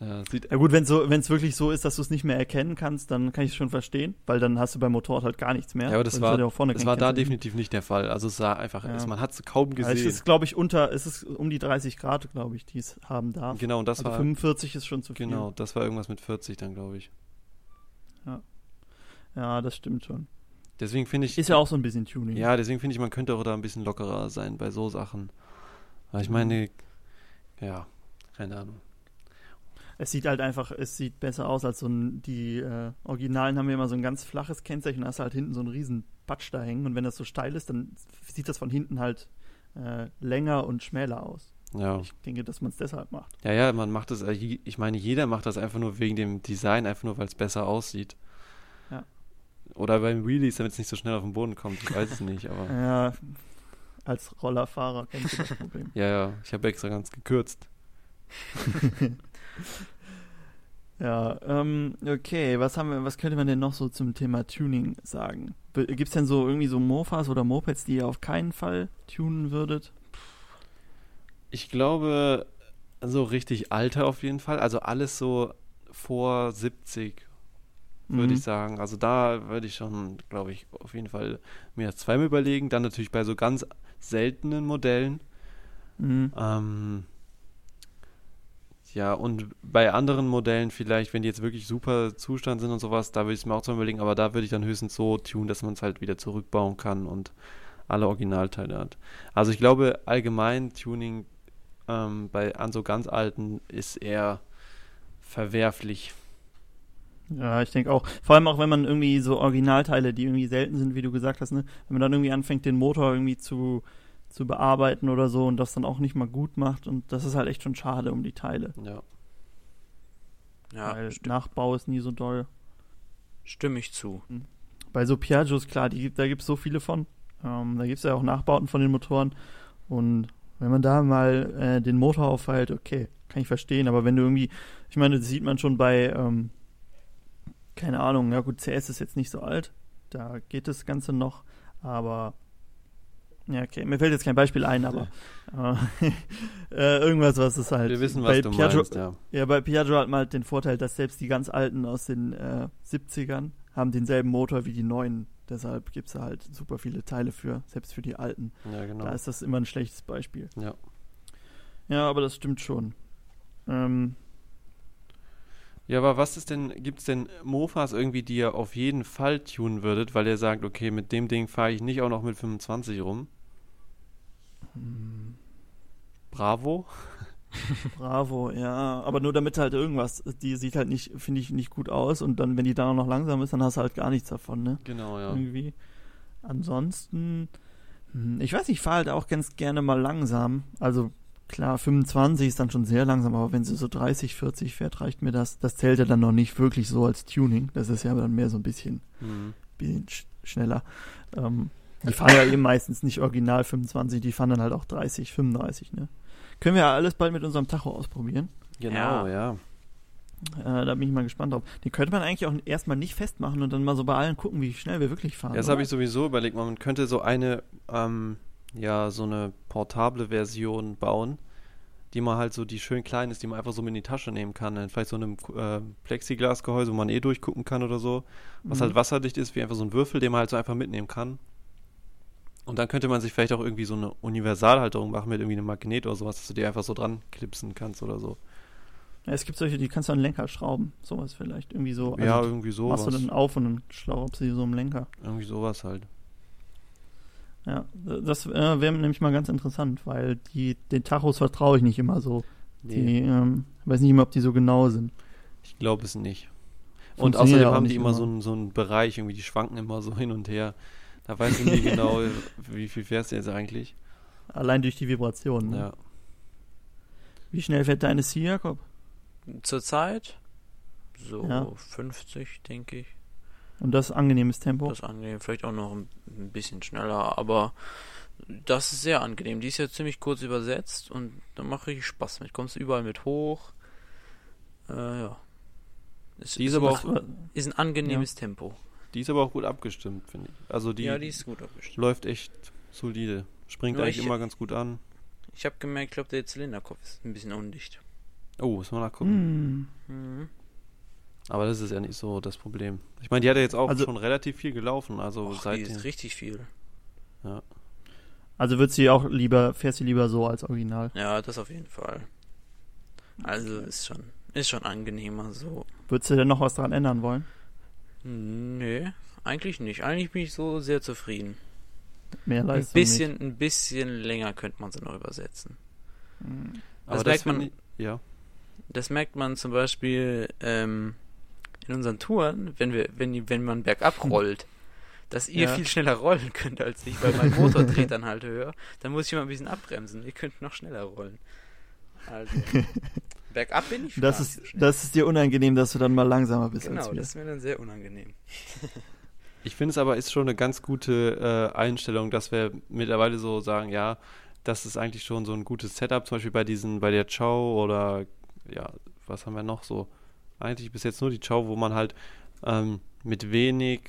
Ja, sieht, Ja gut, wenn es so, wenn's wirklich so ist, dass du es nicht mehr erkennen kannst, dann kann ich es schon verstehen, weil dann hast du beim Motorrad halt gar nichts mehr. Ja, aber das es war- ja das war da definitiv nicht der Fall. Also es sah einfach, Ja. es, man hat es kaum Ja, es gesehen. ist, glaube ich, unter, es ist um die 30 Grad, glaube ich, die es haben darf. genau, und das also war 45 ist schon zu viel. genau, das war irgendwas mit 40 dann, glaube ich. Ja, das stimmt schon. Deswegen finde ich, Ist ja auch so ein bisschen Tuning. ja, deswegen finde ich, man könnte auch da ein bisschen lockerer sein bei so Sachen. Weil ich meine, ja, keine Ahnung. Es sieht halt einfach, es sieht besser aus als so ein, die äh, Originalen haben ja immer so ein ganz flaches Kennzeichen, da hast du halt hinten so einen riesen Patsch da hängen und wenn das so steil ist, dann sieht das von hinten halt äh, länger und schmäler aus. Ja. Ich denke, dass man es deshalb macht. Ja, ja, man macht das, äh, ich meine, jeder macht das einfach nur wegen dem Design, einfach nur, weil es besser aussieht. Ja. Oder beim Wheelies, damit es nicht so schnell auf den Boden kommt, ich weiß es nicht, aber. Ja, als Rollerfahrer kennst du das Problem. Ja, ja, ich habe extra ganz gekürzt. Ja, ähm, okay, was haben wir, was könnte man denn noch so zum Thema Tuning sagen? Gibt es denn so irgendwie so Mofas oder Mopeds, die ihr auf keinen Fall tunen würdet? Ich glaube, so richtig alte auf jeden Fall. Also alles so vor 70, würde Mhm. ich sagen. Also da würde ich schon, glaube ich, auf jeden Fall mir zweimal überlegen. Dann natürlich bei so ganz seltenen Modellen. Mhm. Ähm, ja, und bei anderen Modellen vielleicht, wenn die jetzt wirklich super Zustand sind und sowas, da würde ich es mir auch zweimal überlegen, aber da würde ich dann höchstens so tun, dass man es halt wieder zurückbauen kann und alle Originalteile hat. Also ich glaube, allgemein Tuning ähm, bei an so ganz alten ist eher verwerflich. Ja, ich denke auch. Vor allem auch, wenn man irgendwie so Originalteile, die irgendwie selten sind, wie du gesagt hast, ne? wenn man dann irgendwie anfängt, den Motor irgendwie zu, zu bearbeiten oder so und das dann auch nicht mal gut macht und das ist halt echt schon schade um die Teile. Ja. Ja, weil sti Nachbau ist nie so doll. stimme ich zu. Bei so Piaggios, klar, die, da gibt es so viele von. Ähm, da gibt es ja auch Nachbauten von den Motoren. Und wenn man da mal äh, den Motor auffeilt, okay, kann ich verstehen. Aber wenn du irgendwie, ich meine, das sieht man schon bei, ähm, keine Ahnung, ja gut, CS ist jetzt nicht so alt. Da geht das Ganze noch. Aber, ja, okay, mir fällt jetzt kein Beispiel ein, aber äh, äh, irgendwas, was es halt. Wir wissen, bei was du Piaggio, meinst, ja. ja, bei Piaggio hat man halt den Vorteil, dass selbst die ganz alten aus den äh, 70ern haben denselben Motor wie die neuen. Deshalb gibt es halt super viele Teile für, selbst für die alten. Ja, genau. Da ist das immer ein schlechtes Beispiel. Ja. Ja, aber das stimmt schon. Ähm, Ja, aber was ist denn, gibt es denn Mofas irgendwie, die ihr auf jeden Fall tunen würdet, weil ihr sagt, okay, mit dem Ding fahre ich nicht auch noch mit 25 rum? Bravo? Bravo, ja. Aber nur damit halt irgendwas, die sieht halt nicht, finde ich, nicht gut aus und dann, wenn die da noch langsam ist, dann hast du halt gar nichts davon, ne? Genau, ja. Irgendwie. Ansonsten, hm, ich weiß nicht, ich fahre halt auch ganz gerne mal langsam. Also klar, 25 ist dann schon sehr langsam, aber wenn sie so 30, 40 fährt, reicht mir das. Das zählt ja dann noch nicht wirklich so als Tuning. Das ist ja dann mehr so ein bisschen, Mhm. bisschen sch schneller. Ähm, die fahren ja eben meistens nicht original 25, die fahren dann halt auch 30, 35, ne? Können wir ja alles bald mit unserem Tacho ausprobieren. Genau, ja. Äh, da bin ich mal gespannt drauf. Den könnte man eigentlich auch erstmal nicht festmachen und dann mal so bei allen gucken, wie schnell wir wirklich fahren. Das habe ich sowieso überlegt, man könnte so eine, ähm, ja, so eine portable Version bauen, die man halt so, die schön klein ist, die man einfach so mit in die Tasche nehmen kann. In vielleicht so einem äh, Plexiglasgehäuse, wo man eh durchgucken kann oder so. Was Mhm. halt wasserdicht ist, wie einfach so ein Würfel, den man halt so einfach mitnehmen kann. Und dann könnte man sich vielleicht auch irgendwie so eine Universalhalterung machen mit irgendwie einem Magnet oder sowas, dass du die einfach so dran klipsen kannst oder so. Ja, es gibt solche, die kannst du an den Lenker schrauben. Sowas vielleicht. Irgendwie so. Also ja, irgendwie sowas. machst du dann auf und dann schraubst du sie so im Lenker. Irgendwie sowas halt. Ja, das äh, wäre nämlich mal ganz interessant, weil die, den Tachos vertraue ich nicht immer so. Die, ähm, weiß nicht immer, ob die so genau sind. Ich glaube es nicht. Und außerdem haben die immer, So, einen, so einen Bereich, irgendwie, die schwanken immer so hin und her. Da weißt du nie genau, wie viel fährst du jetzt eigentlich. Allein durch die Vibration. Ne? Ja. Wie schnell fährt deine C, Jakob? Zurzeit so Ja. 50, denke ich. Und das angenehmes Tempo. Das ist angenehm, vielleicht auch noch ein, bisschen schneller, aber das ist sehr angenehm. Die ist ja ziemlich kurz übersetzt und da macht richtig Spaß mit. Kommst überall mit hoch. Äh, ja. Es Die ist aber auch, ist ein angenehmes Tempo. Die ist aber auch gut abgestimmt, finde ich. Also die, ja, die ist gut abgestimmt. läuft echt solide. Springt Nur eigentlich ich- immer ganz gut an. Ich habe gemerkt, ich glaube, der Zylinderkopf ist ein bisschen undicht. Oh, muss man nachgucken. Hm. Mhm. Aber das ist ja nicht so das Problem. Ich meine, die hat ja jetzt auch Also- schon relativ viel gelaufen. Also Och, die seitdem. ist richtig viel. Also würdest du die auch lieber, fährst du lieber so als Original? Ja, das auf jeden Fall. Also ist schon, ist schon angenehmer so. Würdest du denn noch was daran ändern wollen? Nee, eigentlich nicht. Eigentlich bin ich so sehr zufrieden. Mehr Ein Leistung? bisschen, ein bisschen länger könnte man sie noch übersetzen. Nicht. Hm. Aber das merkt man- Ich, ja. Das merkt man zum Beispiel ähm, in unseren Touren, wenn wir, wenn, die- wenn man bergab rollt, dass ihr Ja. viel schneller rollen könnt als ich, weil mein Motor dreht dann halt höher. Dann muss ich mal ein bisschen abbremsen. Ihr könnt noch schneller rollen. Also bergab bin ich Das gar nicht ist, das ist dir unangenehm, dass du dann mal langsamer bist genau, als wir. das ist mir dann sehr unangenehm. Ich finde es aber ist schon eine ganz gute äh, Einstellung, dass wir mittlerweile so sagen, ja, das ist eigentlich schon so ein gutes Setup, zum Beispiel bei diesen, bei der Chow oder ja, was haben wir noch so? Eigentlich bis jetzt nur die Chow, wo man halt ähm, mit wenig,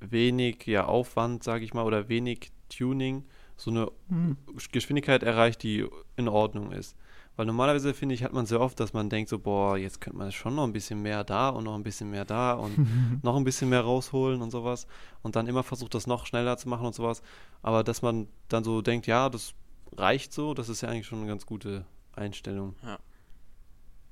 wenig ja, Aufwand, sage ich mal, oder wenig Tuning so eine Hm. Geschwindigkeit erreicht, die in Ordnung ist. Weil normalerweise finde ich, hat man sehr oft, dass man denkt so, boah, jetzt könnte man schon noch ein bisschen mehr da und noch ein bisschen mehr da und noch ein bisschen mehr rausholen und sowas. Und dann immer versucht, das noch schneller zu machen und sowas. Aber dass man dann so denkt, ja, das reicht so, das ist ja eigentlich schon eine ganz gute Einstellung.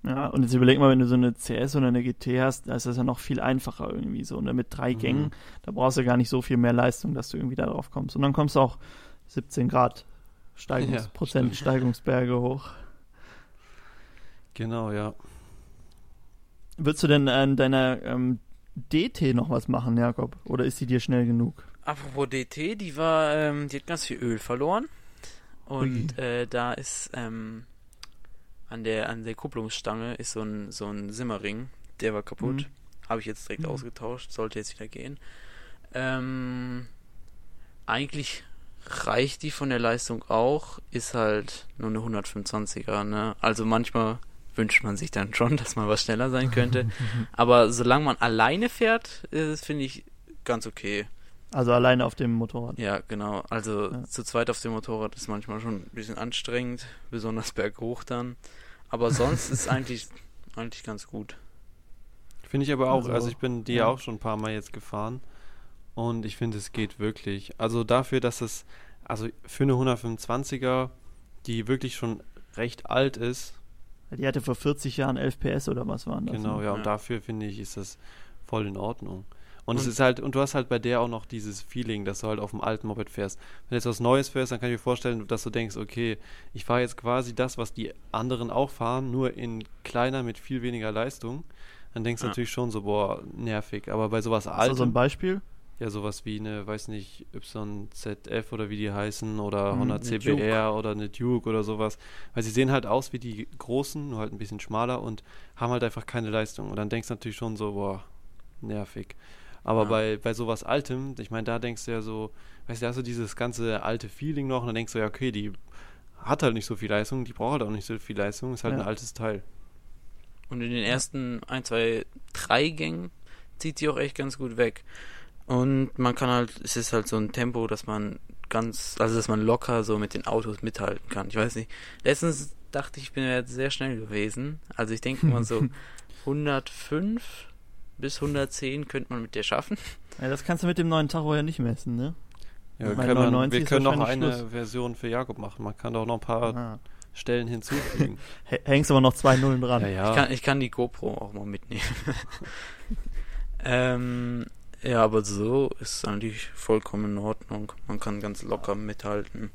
Ja, und jetzt überleg mal, wenn du so eine CS oder eine GT hast, da ist das ja noch viel einfacher irgendwie so. Ne? Mit drei Mhm. Gängen, da brauchst du gar nicht so viel mehr Leistung, dass du irgendwie da drauf kommst. Und dann kommst du auch 17 Grad Steigungs Ja, Prozent Steigungsberge hoch. Genau, ja. Würdest du denn an deiner ähm, DT noch was machen, Jakob? Oder ist sie dir schnell genug? Apropos DT, die war, ähm, die hat ganz viel Öl verloren. Und äh, da ist ähm, an der an der Kupplungsstange ist so ein so ein Simmerring, der war kaputt. Habe ich jetzt direkt Mhm. ausgetauscht, sollte jetzt wieder gehen. Ähm, eigentlich reicht die von der Leistung auch, ist halt nur eine 125er, ne? Also manchmal wünscht man sich dann schon, dass man was schneller sein könnte. Aber solange man alleine fährt, ist es, finde ich, ganz okay. Also alleine auf dem Motorrad. Ja, genau. Also Ja. zu zweit auf dem Motorrad ist manchmal schon ein bisschen anstrengend, besonders berghoch dann. Aber sonst ist eigentlich eigentlich ganz gut. Finde ich aber auch, also, Also, ich bin die ja. auch schon ein paar Mal jetzt gefahren und ich finde, es geht wirklich. Also dafür, dass es, also für eine 125er, die wirklich schon recht alt ist, Die hatte vor 40 Jahren 11 PS oder was waren das? Genau, ne? ja, und Ja. dafür finde ich, ist das voll in Ordnung. Und, es Und- ist halt, und du hast halt bei der auch noch dieses Feeling, dass du halt auf dem alten Moped fährst. Wenn du jetzt was Neues fährst, dann kann ich mir vorstellen, dass du denkst, okay, ich fahre jetzt quasi das, was die anderen auch fahren, nur in kleiner mit viel weniger Leistung. Dann denkst du Ja. natürlich schon so, boah, nervig. Aber bei sowas Hast du so ein Altem, Beispiel? Ja, sowas wie eine, weiß nicht, YZF oder wie die heißen, oder 100 eine CBR oder eine Duke oder sowas. Weil sie sehen halt aus wie die großen, nur halt ein bisschen schmaler und haben halt einfach keine Leistung. Und dann denkst du natürlich schon so, boah, nervig. Aber Ja. bei, bei sowas Altem, ich meine, da denkst du ja so, weißt du, da hast du dieses ganze alte Feeling noch und dann denkst du ja, okay, die hat halt nicht so viel Leistung, die braucht halt auch nicht so viel Leistung, ist halt Ja. ein altes Teil. Und in den ersten 1, 2, 3 Gängen zieht sie auch echt ganz gut weg. Und man kann halt, es ist halt so ein Tempo, dass man ganz, also dass man locker so mit den Autos mithalten kann. Ich weiß nicht. Letztens dachte ich, ich bin ja jetzt sehr schnell gewesen. Also ich denke mal so 105 bis 110 könnte man mit der schaffen. Ja, das kannst du mit dem neuen Tacho ja nicht messen, ne? Ja, wir können, man, 99 wir können noch eine Schluss. Version für Jakob machen. Man kann doch noch ein paar Ah. Stellen hinzufügen. Hängst aber noch zwei Nullen dran. ja, ja. Ich, kann, ich kann die GoPro auch mal mitnehmen. ähm, ja, aber so ist eigentlich vollkommen in Ordnung. Man kann ganz locker mithalten.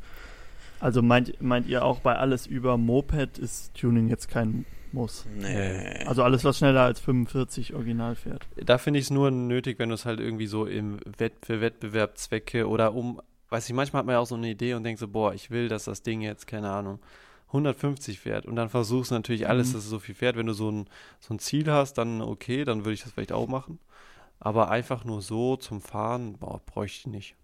Also meint, meint ihr auch bei alles über Moped ist Tuning jetzt kein Muss? Nee. Also alles, was schneller als 45 original fährt. Da finde ich es nur nötig, wenn du es halt irgendwie so im Wett für Wettbewerbszwecke oder um, weiß ich, manchmal hat man ja auch so eine Idee und denkt so, boah, ich will, dass das Ding jetzt, keine Ahnung, 150 fährt. Und dann versuchst du natürlich alles, Mhm. dass es so viel fährt. Wenn du so ein, so ein Ziel hast, dann okay, dann würde ich das vielleicht auch machen. Aber einfach nur so zum Fahren, boah, bräuchte ich nicht.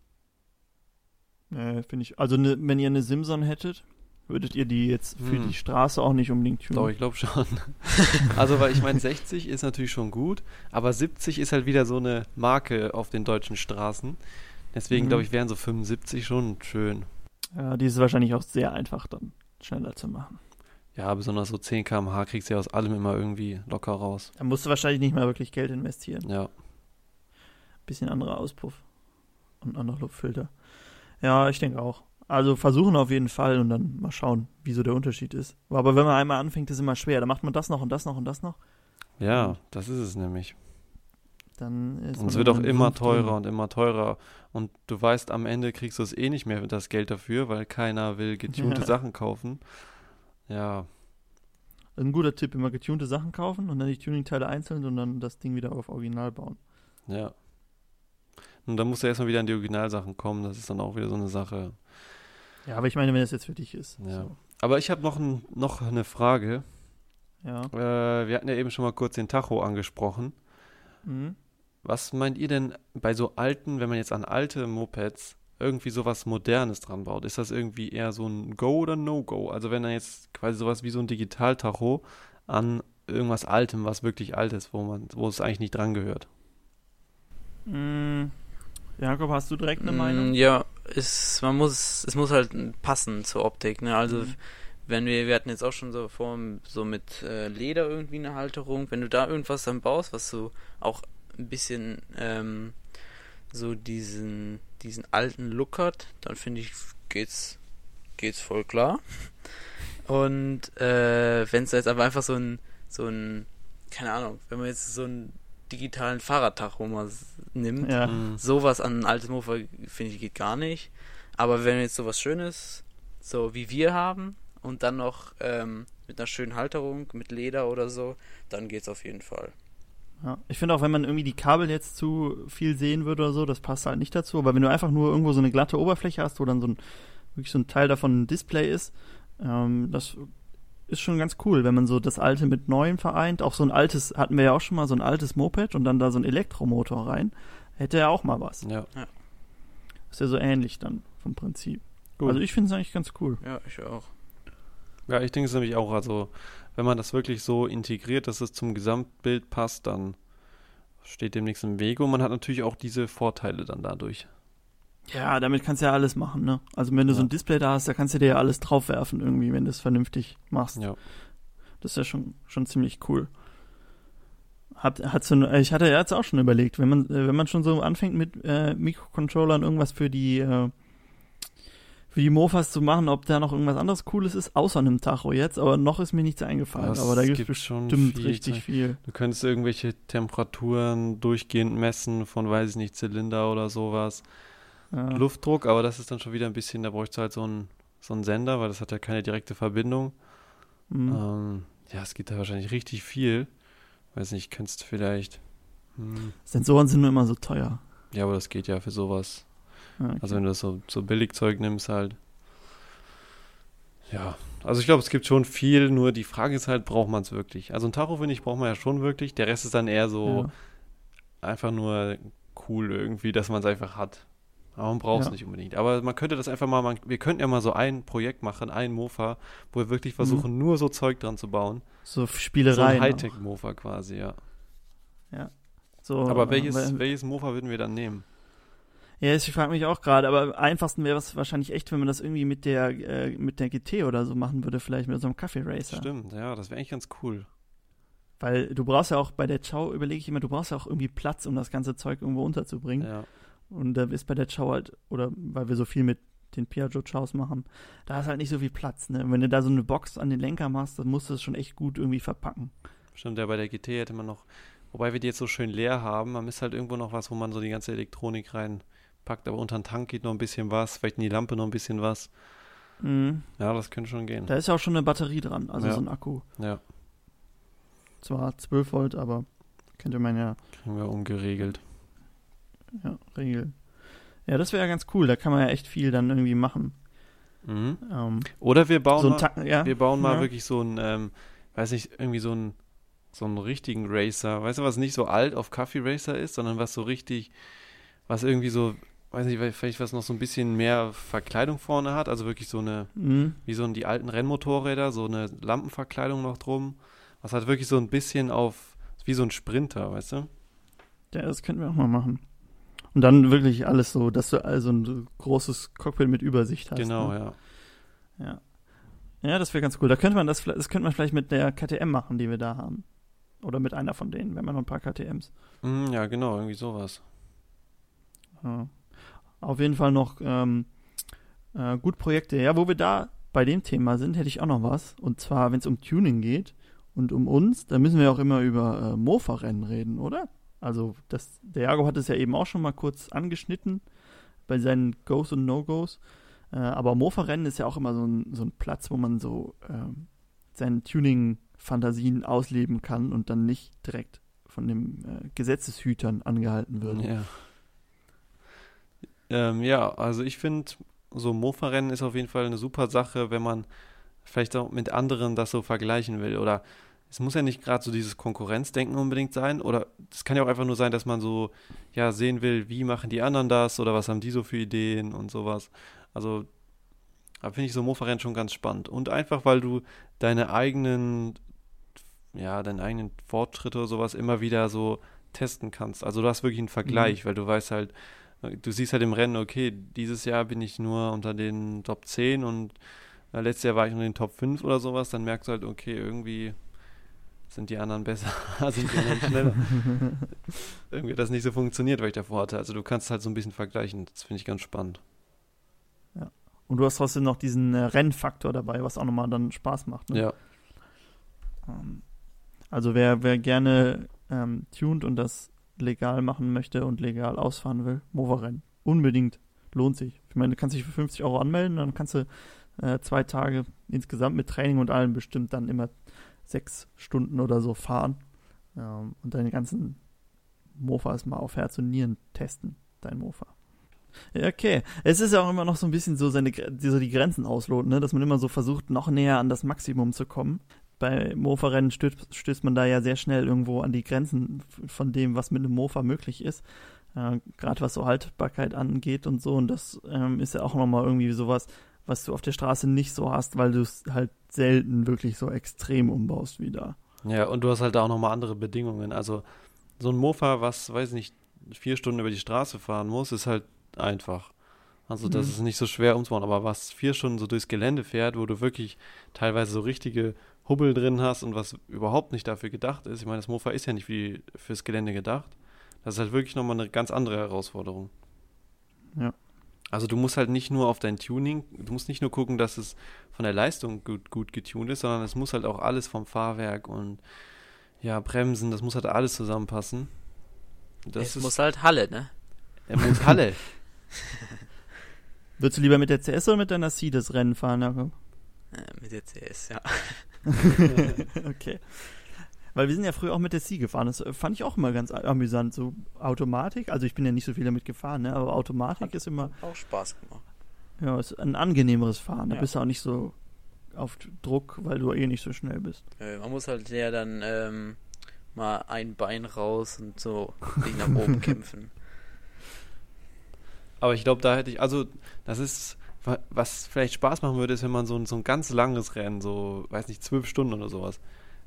Äh, Finde ich. Also ne, wenn ihr eine Simson hättet, würdet ihr die jetzt für Hm. die Straße auch nicht unbedingt tunen? Doch, ich glaube schon. also, weil ich meine, 60 ist natürlich schon gut, aber 70 ist halt wieder so eine Marke auf den deutschen Straßen. Deswegen Mhm. glaube ich, wären so 75 schon schön. Ja, die ist wahrscheinlich auch sehr einfach dann schneller zu machen. Ja, besonders so 10 km/h kriegst du ja aus allem immer irgendwie locker raus. Da musst du wahrscheinlich nicht mal wirklich Geld investieren. Ja. Bisschen anderer Auspuff und anderer Luftfilter. Ja, ich denke auch. Also versuchen auf jeden Fall und dann mal schauen, wie so der Unterschied ist. Aber wenn man einmal anfängt, ist immer schwer. Da macht man das noch und das noch und das noch. Ja, das ist es nämlich. Dann ist Und es wird auch immer Sumpf drin. teurer und immer teurer. Und du weißt, am Ende kriegst du es eh nicht mehr das Geld dafür, weil keiner will getunte Ja. Sachen kaufen. Ja, Ein guter Tipp, immer getunte Sachen kaufen und dann die Tuningteile einzeln und dann das Ding wieder auf Original bauen. ja. Und dann musst du erstmal wieder an die Originalsachen kommen. Das ist dann auch wieder so eine Sache. Ja, aber ich meine, wenn das jetzt für dich ist. Ja. So. Aber ich habe noch, ein, noch eine Frage. Ja. Äh, wir hatten ja eben schon mal kurz den Tacho angesprochen. Mhm. Was meint ihr denn bei so alten, wenn man jetzt an alte Mopeds irgendwie sowas Modernes dran baut? Ist das irgendwie eher so ein Go oder No-Go? Also wenn er jetzt quasi sowas wie so ein Digital-Tacho an irgendwas Altem, was wirklich alt ist, wo man, wo es eigentlich nicht dran gehört. Mm, Jakob, hast du direkt eine Mm, Meinung? Ja, es, man muss, es muss halt passen zur Optik, ne? Also, Mhm. wenn wir, wir hatten jetzt auch schon so vor, so mit äh, Leder irgendwie eine Halterung, wenn du da irgendwas dann baust, was so auch ein bisschen ähm, so diesen, diesen alten Look hat, dann finde ich, geht's, geht's voll klar. Und äh, wenn es jetzt aber einfach so ein, so ein, keine Ahnung, wenn man jetzt so einen digitalen Fahrradtacho mal nimmt, Ja. Mhm. sowas an ein altes Mofa, finde ich, geht gar nicht. Aber wenn jetzt sowas Schönes, so wie wir haben, und dann noch ähm, mit einer schönen Halterung, mit Leder oder so, dann geht's auf jeden Fall. Ja. Ich finde auch, wenn man irgendwie die Kabel jetzt zu viel sehen würde oder so, das passt halt nicht dazu. Aber wenn du einfach nur irgendwo so eine glatte Oberfläche hast, wo dann so ein, wirklich so ein Teil davon ein Display ist, ähm, das ist schon ganz cool, wenn man so das Alte mit Neuem vereint. Auch so ein altes, hatten wir ja auch schon mal so ein altes Moped und dann da so ein Elektromotor rein. Hätte ja auch mal was. Ja. Ist ja so ähnlich dann vom Prinzip. Gut. Also ich finde es eigentlich ganz cool. Ja, ich auch. Ja, ich denke es nämlich auch. Also, wenn man das wirklich so integriert, dass es zum Gesamtbild passt, dann steht dem nichts im Wege und man hat natürlich auch diese Vorteile dann dadurch. Ja, damit kannst du ja alles machen, ne? Also wenn du so Ja. ein Display da hast, da kannst du dir ja alles draufwerfen irgendwie, wenn du es vernünftig machst. Ja. Das ist ja schon, schon ziemlich cool. Hat, hat so, eine- ich hatte ja jetzt auch schon überlegt, wenn man, äh, wenn man schon so anfängt mit äh, Mikrocontrollern irgendwas für die, äh, für die Mofas zu machen, ob da noch irgendwas anderes Cooles ist, außer einem Tacho jetzt, aber noch ist mir nichts eingefallen. Das aber da gibt es bestimmt viel richtig viel. Du könntest irgendwelche Temperaturen durchgehend messen von, weiß ich nicht, Zylinder oder sowas. Ja. Luftdruck, aber das ist dann schon wieder ein bisschen, da bräuchst du halt so einen, so einen Sender, weil das hat ja keine direkte Verbindung. Mhm. Ähm, ja, es gibt da wahrscheinlich richtig viel. Weiß nicht, könntest du vielleicht. Hm, Sensoren sind nur immer so teuer. ja, aber das geht ja für sowas. Ja, okay. Also wenn du das so, so Billigzeug nimmst halt. Ja, also ich glaube, es gibt schon viel, nur die Frage ist halt, braucht man es wirklich? Also ein Tacho, finde ich, braucht man ja schon wirklich. Der Rest ist dann eher so ja. einfach nur cool irgendwie, dass man es einfach hat. Aber man braucht es Ja. nicht unbedingt. Aber man könnte das einfach mal, man, wir könnten ja mal so ein Projekt machen, ein Mofa, wo wir wirklich versuchen, nur so Zeug dran zu bauen. so So Spielereien. ein auch. Hightech-Mofa quasi, ja. So, Aber äh, welches, weil- welches Mofa würden wir dann nehmen? Ja, ich frage mich auch gerade, aber am einfachsten wäre es wahrscheinlich echt, wenn man das irgendwie mit der äh, mit der GT oder so machen würde, vielleicht mit so einem Kaffee Racer. Stimmt, ja, das wäre eigentlich ganz cool. Weil du brauchst ja auch bei der Chow, überlege ich immer, du brauchst ja auch irgendwie Platz, um das ganze Zeug irgendwo unterzubringen. Ja. Und da ist bei der Chow halt, oder weil wir so viel mit den Piaggio Chows machen, da ist halt nicht so viel Platz. Ne? Wenn du da so eine Box an den Lenker machst, dann musst du es schon echt gut irgendwie verpacken. Stimmt, ja, bei der GT hätte man noch, wobei wir die jetzt so schön leer haben, man ist halt irgendwo noch was, wo man so die ganze Elektronik reinpackt, aber unter den Tank geht noch ein bisschen was, vielleicht in die Lampe noch ein bisschen was. Mhm. Ja, das könnte schon gehen. Da ist ja auch schon eine Batterie dran, also Ja. so ein Akku. Ja, Zwar 12 Volt, aber könnte man ja, kriegen wir umgeregelt. Ja regeln. Ja, das wäre ja ganz cool, da kann man ja echt viel dann irgendwie machen. Mhm. Ähm, Oder wir bauen so ein mal, Ta ja, wir bauen mal ja. wirklich so einen, ähm, weiß nicht, irgendwie so einen, so einen richtigen Racer. Weißt du, was nicht so alt auf Kaffee Racer ist, sondern was so richtig, was irgendwie so, weiß nicht, vielleicht was noch so ein bisschen mehr Verkleidung vorne hat, also wirklich so eine, Mhm. wie so die alten Rennmotorräder, so eine Lampenverkleidung noch drum. Was halt wirklich so ein bisschen auf, wie so ein Sprinter, weißt du? Ja, das könnten wir auch mal machen. Und dann wirklich alles so, dass du also ein großes Cockpit mit Übersicht hast. genau, ne? ja. ja. Ja, das wäre ganz cool. Da könnte man das, das könnte man vielleicht mit der KTM machen, die wir da haben. Oder mit einer von denen, wenn man noch ein paar KTMs. Mm, ja, genau, irgendwie sowas. Ja. Auf jeden Fall noch ähm, äh, gut Projekte. Ja, wo wir da bei dem Thema sind, hätte ich auch noch was. Und zwar, wenn es um Tuning geht und um uns, da müssen wir auch immer über äh, Mofa-Rennen reden, oder? Also, das, der Jago hat es ja eben auch schon mal kurz angeschnitten bei seinen Goes und No-Goes. Äh, aber Mofa-Rennen ist ja auch immer so ein, so ein Platz, wo man so ähm, seine Tuning-Fantasien ausleben kann und dann nicht direkt von den äh, Gesetzeshütern angehalten wird. Ja. Ähm, ja, also ich finde, so Mofa-Rennen ist auf jeden Fall eine super Sache, wenn man vielleicht auch mit anderen das so vergleichen will. Oder es muss ja nicht gerade so dieses Konkurrenzdenken unbedingt sein. Oder es kann ja auch einfach nur sein, dass man so ja sehen will, wie machen die anderen das oder was haben die so für Ideen und sowas. Also da finde ich so Mofa-Rennen schon ganz spannend. Und einfach, weil du deine eigenen, ja, deine eigenen Fortschritte oder sowas immer wieder so testen kannst. Also du hast wirklich einen Vergleich, weil du weißt halt, du siehst halt im Rennen, okay, dieses Jahr bin ich nur unter den Top 10 und äh, letztes Jahr war ich unter den Top 5 oder sowas, dann merkst du halt, okay, irgendwie sind die anderen besser, sind die anderen schneller. irgendwie hat das nicht so funktioniert, weil ich davor hatte. Also du kannst halt so ein bisschen vergleichen, das finde ich ganz spannend. Und du hast trotzdem noch diesen äh, Rennfaktor dabei, was auch nochmal dann Spaß macht. Ne? Ja. Ähm, also wer, wer gerne ähm, tuned und das legal machen möchte und legal ausfahren will, Mova-Rennen. Unbedingt. Lohnt sich. Ich meine, du kannst dich für 50 Euro anmelden, dann kannst du äh, zwei Tage insgesamt mit Training und allem bestimmt dann immer sechs Stunden oder so fahren ähm, und deine ganzen Mofas mal auf Herz und Nieren testen, dein Mofa. Okay. Es ist ja auch immer noch so ein bisschen so seine so die Grenzen ausloten, ne? dass man immer so versucht, noch näher an das Maximum zu kommen. Bei Mofa-Rennen stößt, stößt man da ja sehr schnell irgendwo an die Grenzen von dem, was mit einem Mofa möglich ist. Äh, Gerade was so Haltbarkeit angeht und so. Und das ähm, ist ja auch nochmal irgendwie sowas, was du auf der Straße nicht so hast, weil du es halt selten wirklich so extrem umbaust wie da. Ja, und du hast halt auch nochmal andere Bedingungen. Also so ein Mofa, was, weiß nicht, vier Stunden über die Straße fahren muss, ist halt einfach. Also das Mhm. ist nicht so schwer umzubauen, aber was vier Stunden so durchs Gelände fährt, wo du wirklich teilweise so richtige Hubbel drin hast und was überhaupt nicht dafür gedacht ist. Ich meine, das Mofa ist ja nicht wie fürs Gelände gedacht. Das ist halt wirklich nochmal eine ganz andere Herausforderung. Ja. Also du musst halt nicht nur auf dein Tuning, du musst nicht nur gucken, dass es von der Leistung gut, gut getunt ist, sondern es muss halt auch alles vom Fahrwerk und ja, Bremsen, das muss halt alles zusammenpassen. Das es ist, muss halt Halle, ne? er muss Halle. Würdest du lieber mit der CS oder mit deiner C das Rennen fahren, Jakob? Äh, mit der CS, ja. okay. Weil wir sind ja früher auch mit der C gefahren. Das äh, fand ich auch immer ganz amüsant. So Automatik, also ich bin ja nicht so viel damit gefahren, ne? aber Automatik ist immer Auch Spaß gemacht. ja, ist ein angenehmeres Fahren. Da Ja. bist du auch nicht so auf Druck, weil du eh nicht so schnell bist. Man muss halt ja dann ähm, mal ein Bein raus und so sich nach oben kämpfen. Aber ich glaube, da hätte ich, also das ist, wa- was vielleicht Spaß machen würde, ist, wenn man so ein, so ein ganz langes Rennen, so, weiß nicht, zwölf Stunden oder sowas,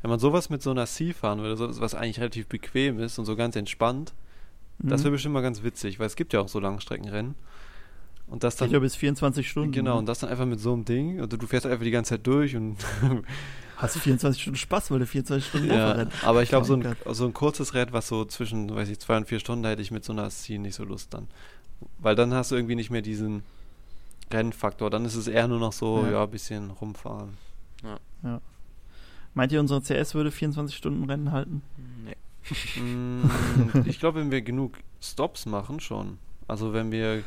wenn man sowas mit so einer C fahren würde, so, was eigentlich relativ bequem ist und so ganz entspannt, das Mhm. wäre bestimmt mal ganz witzig, weil es gibt ja auch so Langstreckenrennen. Und das dann, ich glaube, bis 24 Stunden. genau, ne? und das dann einfach mit so einem Ding, und du fährst einfach die ganze Zeit durch und Hast du 24 Stunden Spaß, weil du 24 Stunden ja, rennst. aber ich glaube, so ein, so ein kurzes Rennen, was so zwischen, weiß ich, zwei und vier Stunden, da hätte ich mit so einer C nicht so Lust dann. Weil dann hast du irgendwie nicht mehr diesen Rennfaktor. Dann ist es eher nur noch so, Ja. ja, ein bisschen rumfahren. Meint ihr, unsere CS würde 24 Stunden Rennen halten? Nee. Mm, ich glaube, wenn wir genug Stops machen, schon. Also wenn wir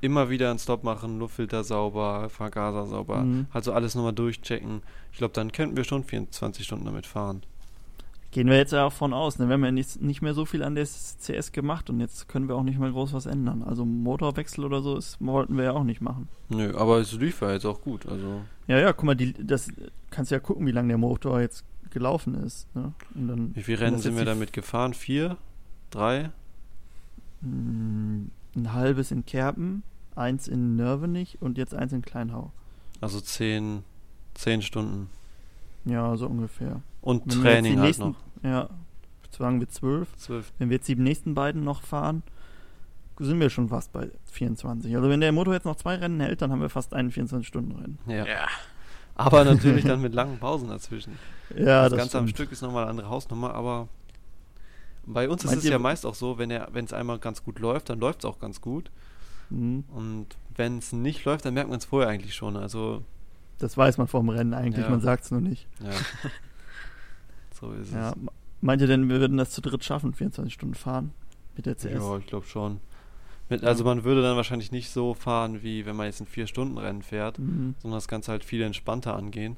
immer wieder einen Stop machen, Luftfilter sauber, Vergaser sauber, Mhm. also alles nochmal durchchecken. Ich glaube, dann könnten wir schon 24 Stunden damit fahren. Gehen wir jetzt ja auch von aus. Ne? Wir haben ja nicht, nicht mehr so viel an der CS gemacht und jetzt können wir auch nicht mehr groß was ändern. Also Motorwechsel oder so ist, wollten wir ja auch nicht machen. Nö, aber es lief ja jetzt auch gut. Also Ja, ja, guck mal, die, das kannst ja gucken, wie lange der Motor jetzt gelaufen ist. Ne? Wie viele Rennen sind jetzt wir damit gefahren? Vier? Drei? Mm, Ein halbes in Kerpen, eins in Nörvenich und jetzt eins in Kleinhau. Also zehn, zehn Stunden. Ja, so ungefähr. Und Wenn jetzt Training halt nächsten, noch. Ja, sagen wir zwölf. Zwölf. Wenn wir jetzt die nächsten beiden noch fahren, sind wir schon fast bei 24. Also wenn der Motor jetzt noch zwei Rennen hält, dann haben wir fast einen 24-Stunden-Rennen. Ja. Ja. Aber natürlich dann mit langen Pausen dazwischen. Ja, das das Ganze am stimmt. Stück ist nochmal eine andere Hausnummer, aber bei uns ist Meint es ihr- ja meist auch so, wenn er, wenn es einmal ganz gut läuft, dann läuft es auch ganz gut. Mhm. Und wenn es nicht läuft, dann merkt man es vorher eigentlich schon. Also, Das weiß man vom Rennen eigentlich, Ja. man sagt es nur nicht. ja. so ist Ja. es. Meint ihr denn, wir würden das zu dritt schaffen, 24 Stunden fahren mit der CS? Ja, ich glaube schon. Mit, also man würde dann wahrscheinlich nicht so fahren, wie wenn man jetzt ein Vier-Stunden-Rennen fährt, Mhm. sondern das Ganze halt viel entspannter angehen.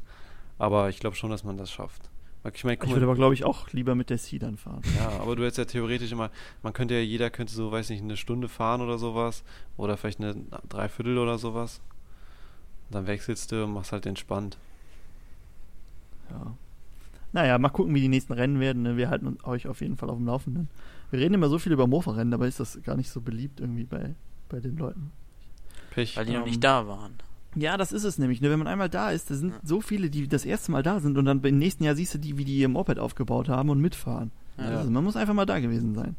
Aber ich glaube schon, dass man das schafft. Ich guck Ich würde aber, glaube ich, auch lieber mit der C dann fahren. Ja, aber du hättest ja theoretisch immer, man könnte ja, jeder könnte so, weiß nicht, eine Stunde fahren oder sowas. Oder vielleicht eine Dreiviertel oder sowas. Und dann wechselst du und machst halt entspannt. Ja. Naja, mal gucken, wie die nächsten Rennen werden. ne? Wir halten euch auf jeden Fall auf dem Laufenden. Wir reden immer so viel über Mofa-Rennen, dabei ist das gar nicht so beliebt irgendwie bei, bei den Leuten. Pech. Weil die noch Ähm, nicht da waren. Ja, das ist es nämlich. Ne? Wenn man einmal da ist, da sind Ja. so viele, die das erste Mal da sind und dann im nächsten Jahr siehst du die, wie die ihr Moped aufgebaut haben und mitfahren. Ja. Also man muss einfach mal da gewesen sein.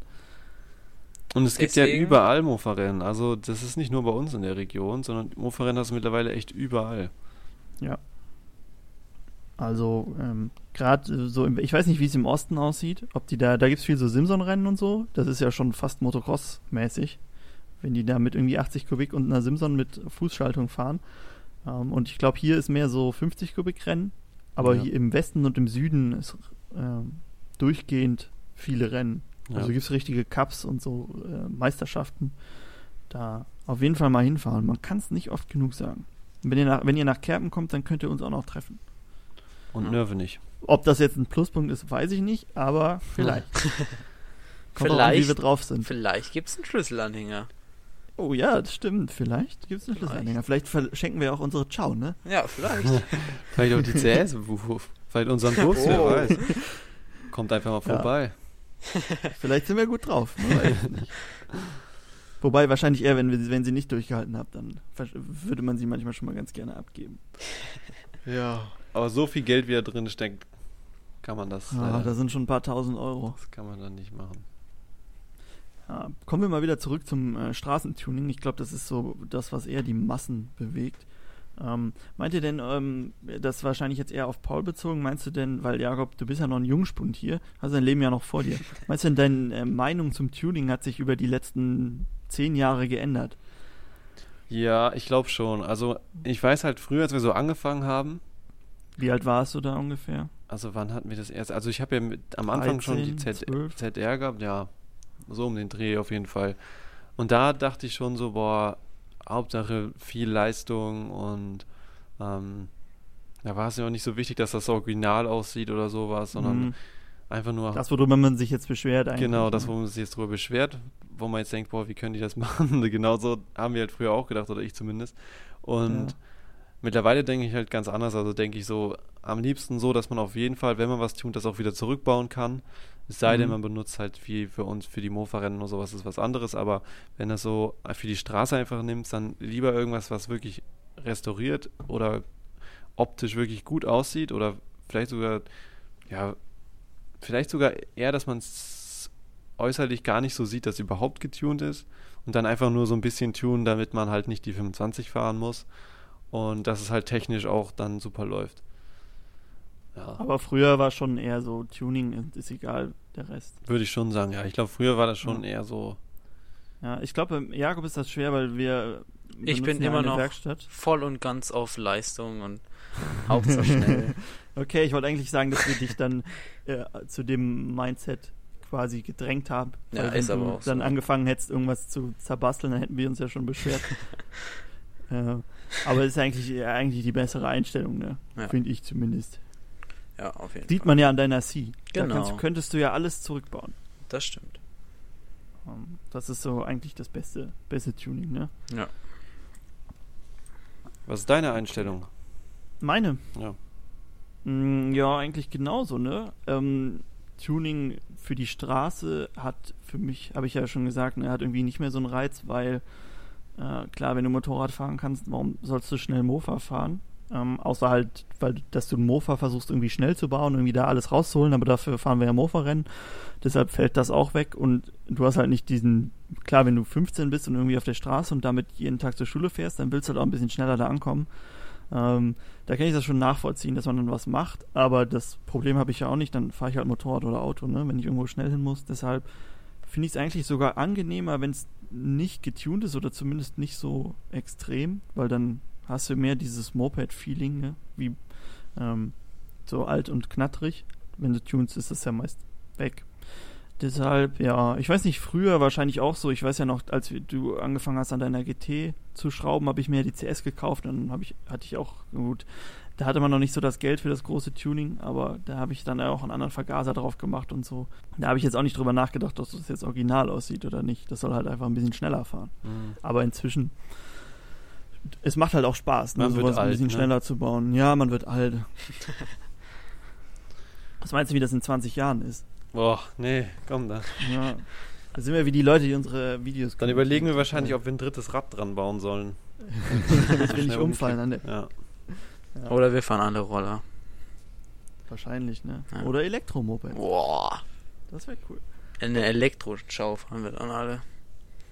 Und es gibt ja Deswegen- überall Mofa-Rennen. Also das ist nicht nur bei uns in der Region, sondern Mofa-Rennen hast du mittlerweile echt überall. Also ähm, gerade so, im, ich weiß nicht, wie es im Osten aussieht. Ob die da, da gibt es viel so Simson-Rennen und so. Das ist ja schon fast Motocross-mäßig, wenn die da mit irgendwie 80 Kubik und einer Simson mit Fußschaltung fahren. Ähm, und ich glaube, hier ist mehr so 50 Kubik Rennen. Aber Ja. hier im Westen und im Süden ist ähm, durchgehend viele Rennen. Ja. Also gibt es richtige Cups und so äh, Meisterschaften. Da auf jeden Fall mal hinfahren. Man kann es nicht oft genug sagen. Wenn ihr, nach, wenn ihr nach Kerpen kommt, dann könnt ihr uns auch noch treffen. Und Ja. Nörve nicht. Ob das jetzt ein Pluspunkt ist, weiß ich nicht, aber vielleicht. Kommt auch an, wie Vielleicht- wir drauf sind. Vielleicht gibt es einen Schlüsselanhänger. Oh ja, das stimmt. Vielleicht gibt es einen Schlüsselanhänger. Vielleicht verschenken wir auch unsere Ciao, ne? Ja, vielleicht. Vielleicht auch die CS, vielleicht unseren Bus, wer Oh. weiß. Kommt einfach mal Ja. vorbei. Vielleicht sind wir gut drauf. Wobei wahrscheinlich eher, wenn, wir, wenn sie nicht durchgehalten habt, dann würde man sie manchmal schon mal ganz gerne abgeben. Ja. Aber so viel Geld, wie da drin steckt, kann man das, Ah, leider- da sind schon ein paar tausend Euro. das kann man dann nicht machen. Ja, kommen wir mal wieder zurück zum äh, Straßentuning. Ich glaube, das ist so das, was eher die Massen bewegt. Ähm, meint ihr denn, ähm, das wahrscheinlich jetzt eher auf Paul bezogen, meinst du denn, weil Jakob, du bist ja noch ein Jungspund hier, hast dein Leben ja noch vor dir. Meinst du denn, deine äh, Meinung zum Tuning hat sich über die letzten zehn Jahre geändert? Ja, ich glaube schon. Also ich weiß halt früher, als wir so angefangen haben, Wie alt warst du da ungefähr? also wann hatten wir das erst? Also ich habe ja mit, am Anfang schon die 13, Z 12? ZR gehabt, ja, so um den Dreh auf jeden Fall. Und da dachte ich schon so, boah, Hauptsache viel Leistung und ähm, da war es ja auch nicht so wichtig, dass das original aussieht oder sowas, sondern Mhm. einfach nur Das, worüber man sich jetzt beschwert eigentlich. Genau, das, ne? wo man sich jetzt drüber beschwert, wo man jetzt denkt, boah, wie können die das machen? genau so haben wir halt früher auch gedacht, oder ich zumindest. Und Ja. Mittlerweile denke ich halt ganz anders. Also denke ich so, am liebsten so, dass man auf jeden Fall, wenn man was tut, das auch wieder zurückbauen kann. Es sei denn, Mhm. man benutzt halt viel für uns, für die Mofa-Rennen oder sowas, ist was anderes. Aber wenn das so für die Straße einfach nimmst, dann lieber irgendwas, was wirklich restauriert oder optisch wirklich gut aussieht oder vielleicht sogar, ja, vielleicht sogar eher, dass man es äußerlich gar nicht so sieht, dass überhaupt getuned ist und dann einfach nur so ein bisschen tunen, damit man halt nicht die 25 fahren muss und dass es halt technisch auch dann super läuft. Ja, Aber früher war schon eher so Tuning ist, ist egal, der Rest. würde ich schon sagen. Ja, ich glaube, früher war das schon Ja. eher so. Ja, ich glaube, Jakob ist das schwer, weil wir Ich bin immer eine noch Werkstatt. voll und ganz auf Leistung und Hauptsache schnell. Okay, ich wollte eigentlich sagen, dass wir dich dann äh, zu dem Mindset quasi gedrängt haben. Ja, ist aber du auch dann so. angefangen hättest, irgendwas zu zerbasteln, dann hätten wir uns ja schon beschwert. äh, aber es ist eigentlich, äh, eigentlich die bessere Einstellung, ne? Ja. Finde ich zumindest. Ja, auf jeden Sieht Fall. man ja an deiner C. Da Genau. kannst, könntest du ja alles zurückbauen. Das stimmt. Ähm, das ist so eigentlich das beste, beste Tuning, ne? Ja. Was ist deine Einstellung? Meine. Ja. Mm, Ja, eigentlich genauso, ne? Ähm, Tuning für die Straße hat für mich, habe ich ja schon gesagt, ne, hat irgendwie nicht mehr so einen Reiz, weil äh, klar, wenn du Motorrad fahren kannst, warum sollst du schnell Mofa fahren? Ähm, außer halt, weil dass du einen Mofa versuchst irgendwie schnell zu bauen, irgendwie da alles rauszuholen, aber dafür fahren wir ja Mofa-Rennen. Deshalb fällt das auch weg und du hast halt nicht diesen, klar, wenn du 15 bist und irgendwie auf der Straße und damit jeden Tag zur Schule fährst, dann willst du halt auch ein bisschen schneller da ankommen. Ähm, da kann ich das schon nachvollziehen, dass man dann was macht, aber das Problem habe ich ja auch nicht, dann fahre ich halt Motorrad oder Auto, ne, wenn ich irgendwo schnell hin muss. Deshalb finde ich es eigentlich sogar angenehmer, wenn es nicht getuned ist oder zumindest nicht so extrem, weil dann hast du mehr dieses Moped-Feeling, ne, wie ähm, so alt und knattrig. Wenn du tunst, ist das ja meist weg. Deshalb, ja, ich weiß nicht, früher wahrscheinlich auch so. Ich weiß ja noch, als du angefangen hast, an deiner GT zu schrauben, habe ich mir die CS gekauft. Dann habe ich, hatte ich auch, gut, da hatte man noch nicht so das Geld für das große Tuning, aber da habe ich dann auch einen anderen Vergaser drauf gemacht und so. Da habe ich jetzt auch nicht drüber nachgedacht, dass das jetzt original aussieht oder nicht. Das soll halt einfach ein bisschen schneller fahren. Mhm. Aber inzwischen, es macht halt auch Spaß, ne, Man sowas ein alt, bisschen ne? schneller zu bauen. Ja, man wird alt. Was meinst du, wie das in 20 Jahren ist? Boah, nee, komm da. Ja. Da sind wir wie die Leute, die unsere Videos Dann gucken. überlegen wir wahrscheinlich, ob wir ein drittes Rad dran bauen sollen. dass wir nicht umfallen. An der, Ja. Ja, Oder wir fahren alle Roller. wahrscheinlich, ne? Ja. Oder Elektromoped. Boah. Das wäre cool. Eine Elektroschau fahren wir dann alle.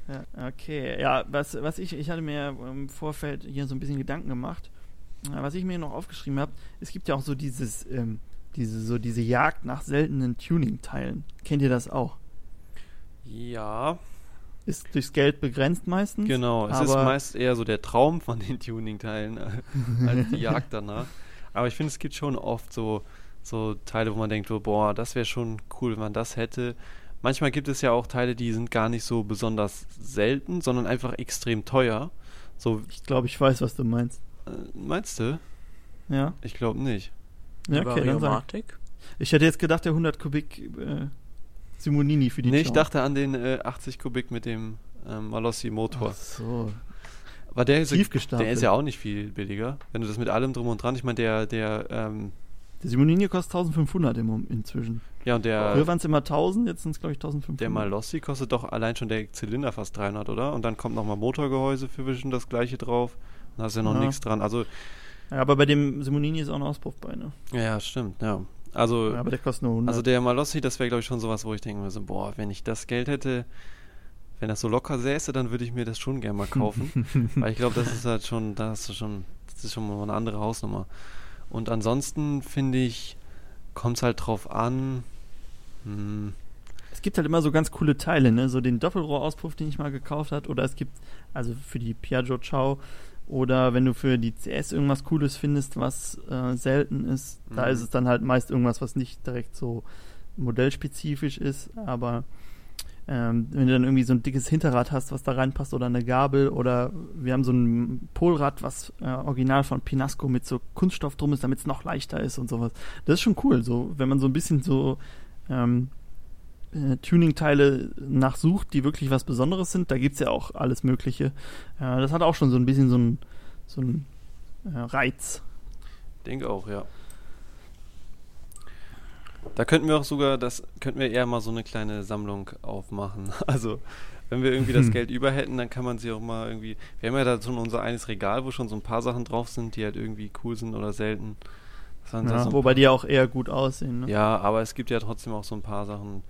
Ja, okay. Ja, was, was ich, ich hatte mir im Vorfeld hier so ein bisschen Gedanken gemacht. Was ich mir noch aufgeschrieben habe, es gibt ja auch so dieses, ähm, diese, so diese Jagd nach seltenen Tuning-Teilen. Kennt ihr das auch? Ja, Ist durchs Geld begrenzt meistens. genau. Es ist meist eher so der Traum von den Tuning-Teilen äh, als die Jagd danach. Aber ich finde, es gibt schon oft so, so Teile, wo man denkt, so, boah, das wäre schon cool, wenn man das hätte. Manchmal gibt es ja auch Teile, die sind gar nicht so besonders selten, sondern einfach extrem teuer. So, Ich glaube, ich weiß, was du meinst. äh, meinst du? Ja. Ich glaube nicht. Ja, okay, dann sag. Ich hätte jetzt gedacht, der 100 Kubik äh, Simonini für die nee, ich Chow. dachte an den äh, 80 Kubik mit dem ähm, Malossi Motor. Ach so. Aber der ist, der ist ja auch nicht viel billiger. Wenn du das mit allem drum und dran, ich meine, der, der, ähm, Der Simonini kostet 1500 im Moment inzwischen. ja, und Früher der, waren es immer 1000, jetzt sind es, glaube ich, 1500. der Malossi kostet doch allein schon der Zylinder fast 300, oder? Und dann kommt nochmal Motorgehäuse für Vision das gleiche drauf. Dann hast du ja noch Ja. nichts dran. Also, Ja, aber bei dem Simonini ist auch ein Auspuffbein, ne? ja, stimmt, ja. Also, aber der kostet nur 100. also der Malossi, das wäre, glaube ich, schon sowas, wo ich denke mir so, boah, wenn ich das Geld hätte, wenn das so locker säße, dann würde ich mir das schon gerne mal kaufen. Weil ich glaube, das ist halt schon, das ist schon, das ist schon mal eine andere Hausnummer. Und ansonsten finde ich, kommt es halt drauf an, hm, es gibt halt immer so ganz coole Teile, ne? So den Doppelrohrauspuff, den ich mal gekauft hat, oder es gibt, also für die Piaggio Ciao, oder wenn du für die CS irgendwas Cooles findest, was äh, selten ist, da Mhm. ist es dann halt meist irgendwas, was nicht direkt so modellspezifisch ist, aber ähm, wenn du dann irgendwie so ein dickes Hinterrad hast, was da reinpasst, oder eine Gabel, oder wir haben so ein Polrad, was äh, original von Pinasco mit so Kunststoff drum ist, damit es noch leichter ist und sowas. Das ist schon cool, so, wenn man so ein bisschen so ähm, äh, Tuning-Teile nachsucht, die wirklich was Besonderes sind, da gibt's ja auch alles Mögliche. Äh, das hat auch schon so ein bisschen so ein, so ein äh, Reiz. Denke auch, ja. Da könnten wir auch sogar, das könnten wir eher mal so eine kleine Sammlung aufmachen. Also, wenn wir irgendwie das Hm. Geld über hätten, dann kann man sie auch mal irgendwie. Wir haben ja da so unser eines Regal, wo schon so ein paar Sachen drauf sind, die halt irgendwie cool sind oder selten. Ja, so wobei die ja auch eher gut aussehen. Ne? Ja, aber es gibt ja trotzdem auch so ein paar Sachen,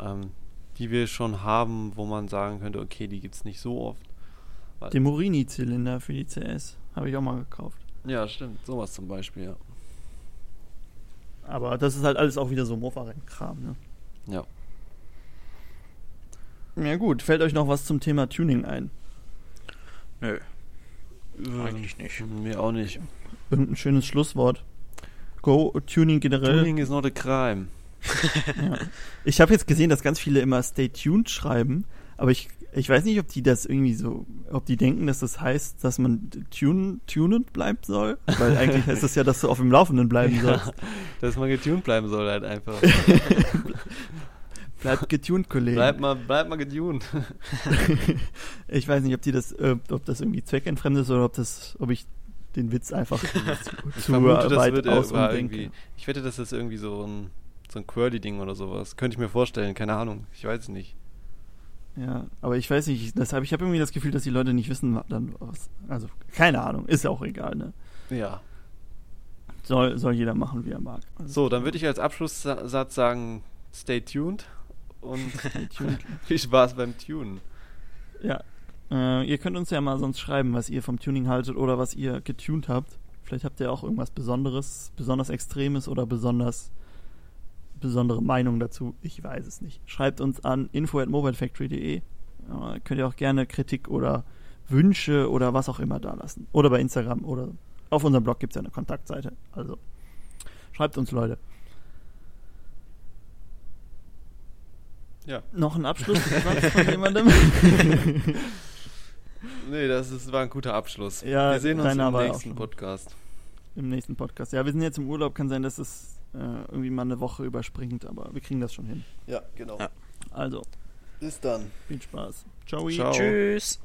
ähm, die wir schon haben, wo man sagen könnte, okay, die gibt's nicht so oft. Den Morini-Zylinder für die CS habe ich auch mal gekauft. Ja, stimmt. Sowas zum Beispiel, ja. Aber das ist halt alles auch wieder so Mofa-Rennkram, ne? Ja. Ja gut, fällt euch noch was zum Thema Tuning ein? Nö, eigentlich nicht. Ähm, Mir auch nicht. Irgendein schönes Schlusswort. Go, Tuning generell. Tuning is not a crime. Ja. Ich habe jetzt gesehen, dass ganz viele immer Stay tuned schreiben, aber ich, ich weiß nicht, ob die das irgendwie so, ob die denken, dass das heißt, dass man tune, tuned bleiben soll, weil eigentlich heißt das ja, dass du auf dem Laufenden bleiben sollst. Dass man getuned bleiben soll halt einfach. Bleib getuned, Kollege. bleib mal, bleib mal getuned. Ich weiß nicht, ob die das, äh, ob das irgendwie zweckentfremd ist oder ob das, ob ich den Witz einfach zu, Ich vermute, das weit wird äh, aus irgendwie. Ich wette, das ist irgendwie so ein so ein Quirly-Ding oder sowas. Könnte ich mir vorstellen, keine Ahnung. Ich weiß es nicht. Ja, aber ich weiß nicht, deshalb, ich habe irgendwie das Gefühl, dass die Leute nicht wissen, dann was. Also, keine Ahnung, ist ja auch egal, ne? Ja. Soll, soll jeder machen, wie er mag. Also, So, dann würde ich als Abschlusssatz sagen, stay tuned und stay tuned. viel Spaß beim Tunen. Ja. Äh, ihr könnt uns ja mal sonst schreiben, was ihr vom Tuning haltet oder was ihr getuned habt. Vielleicht habt ihr auch irgendwas Besonderes, besonders Extremes oder besonders besondere Meinung dazu. Ich weiß es nicht. Schreibt uns an info at mobilefactory.de. Äh, könnt ihr auch gerne Kritik oder Wünsche oder was auch immer da lassen. Oder bei Instagram oder auf unserem Blog gibt es ja eine Kontaktseite. Also schreibt uns, Leute. Ja. Noch ein Abschlusssatz von jemandem? Nee, das ist, war ein guter Abschluss. Ja, Wir sehen uns im ja nächsten. Podcast. Im nächsten Podcast. Ja, wir sind jetzt im Urlaub. Kann sein, dass es äh, irgendwie mal eine Woche überspringt, aber wir kriegen das schon hin. Ja, genau. Ja. Also, Bis dann. viel Spaß. Ciao. Ciao. Tschüss.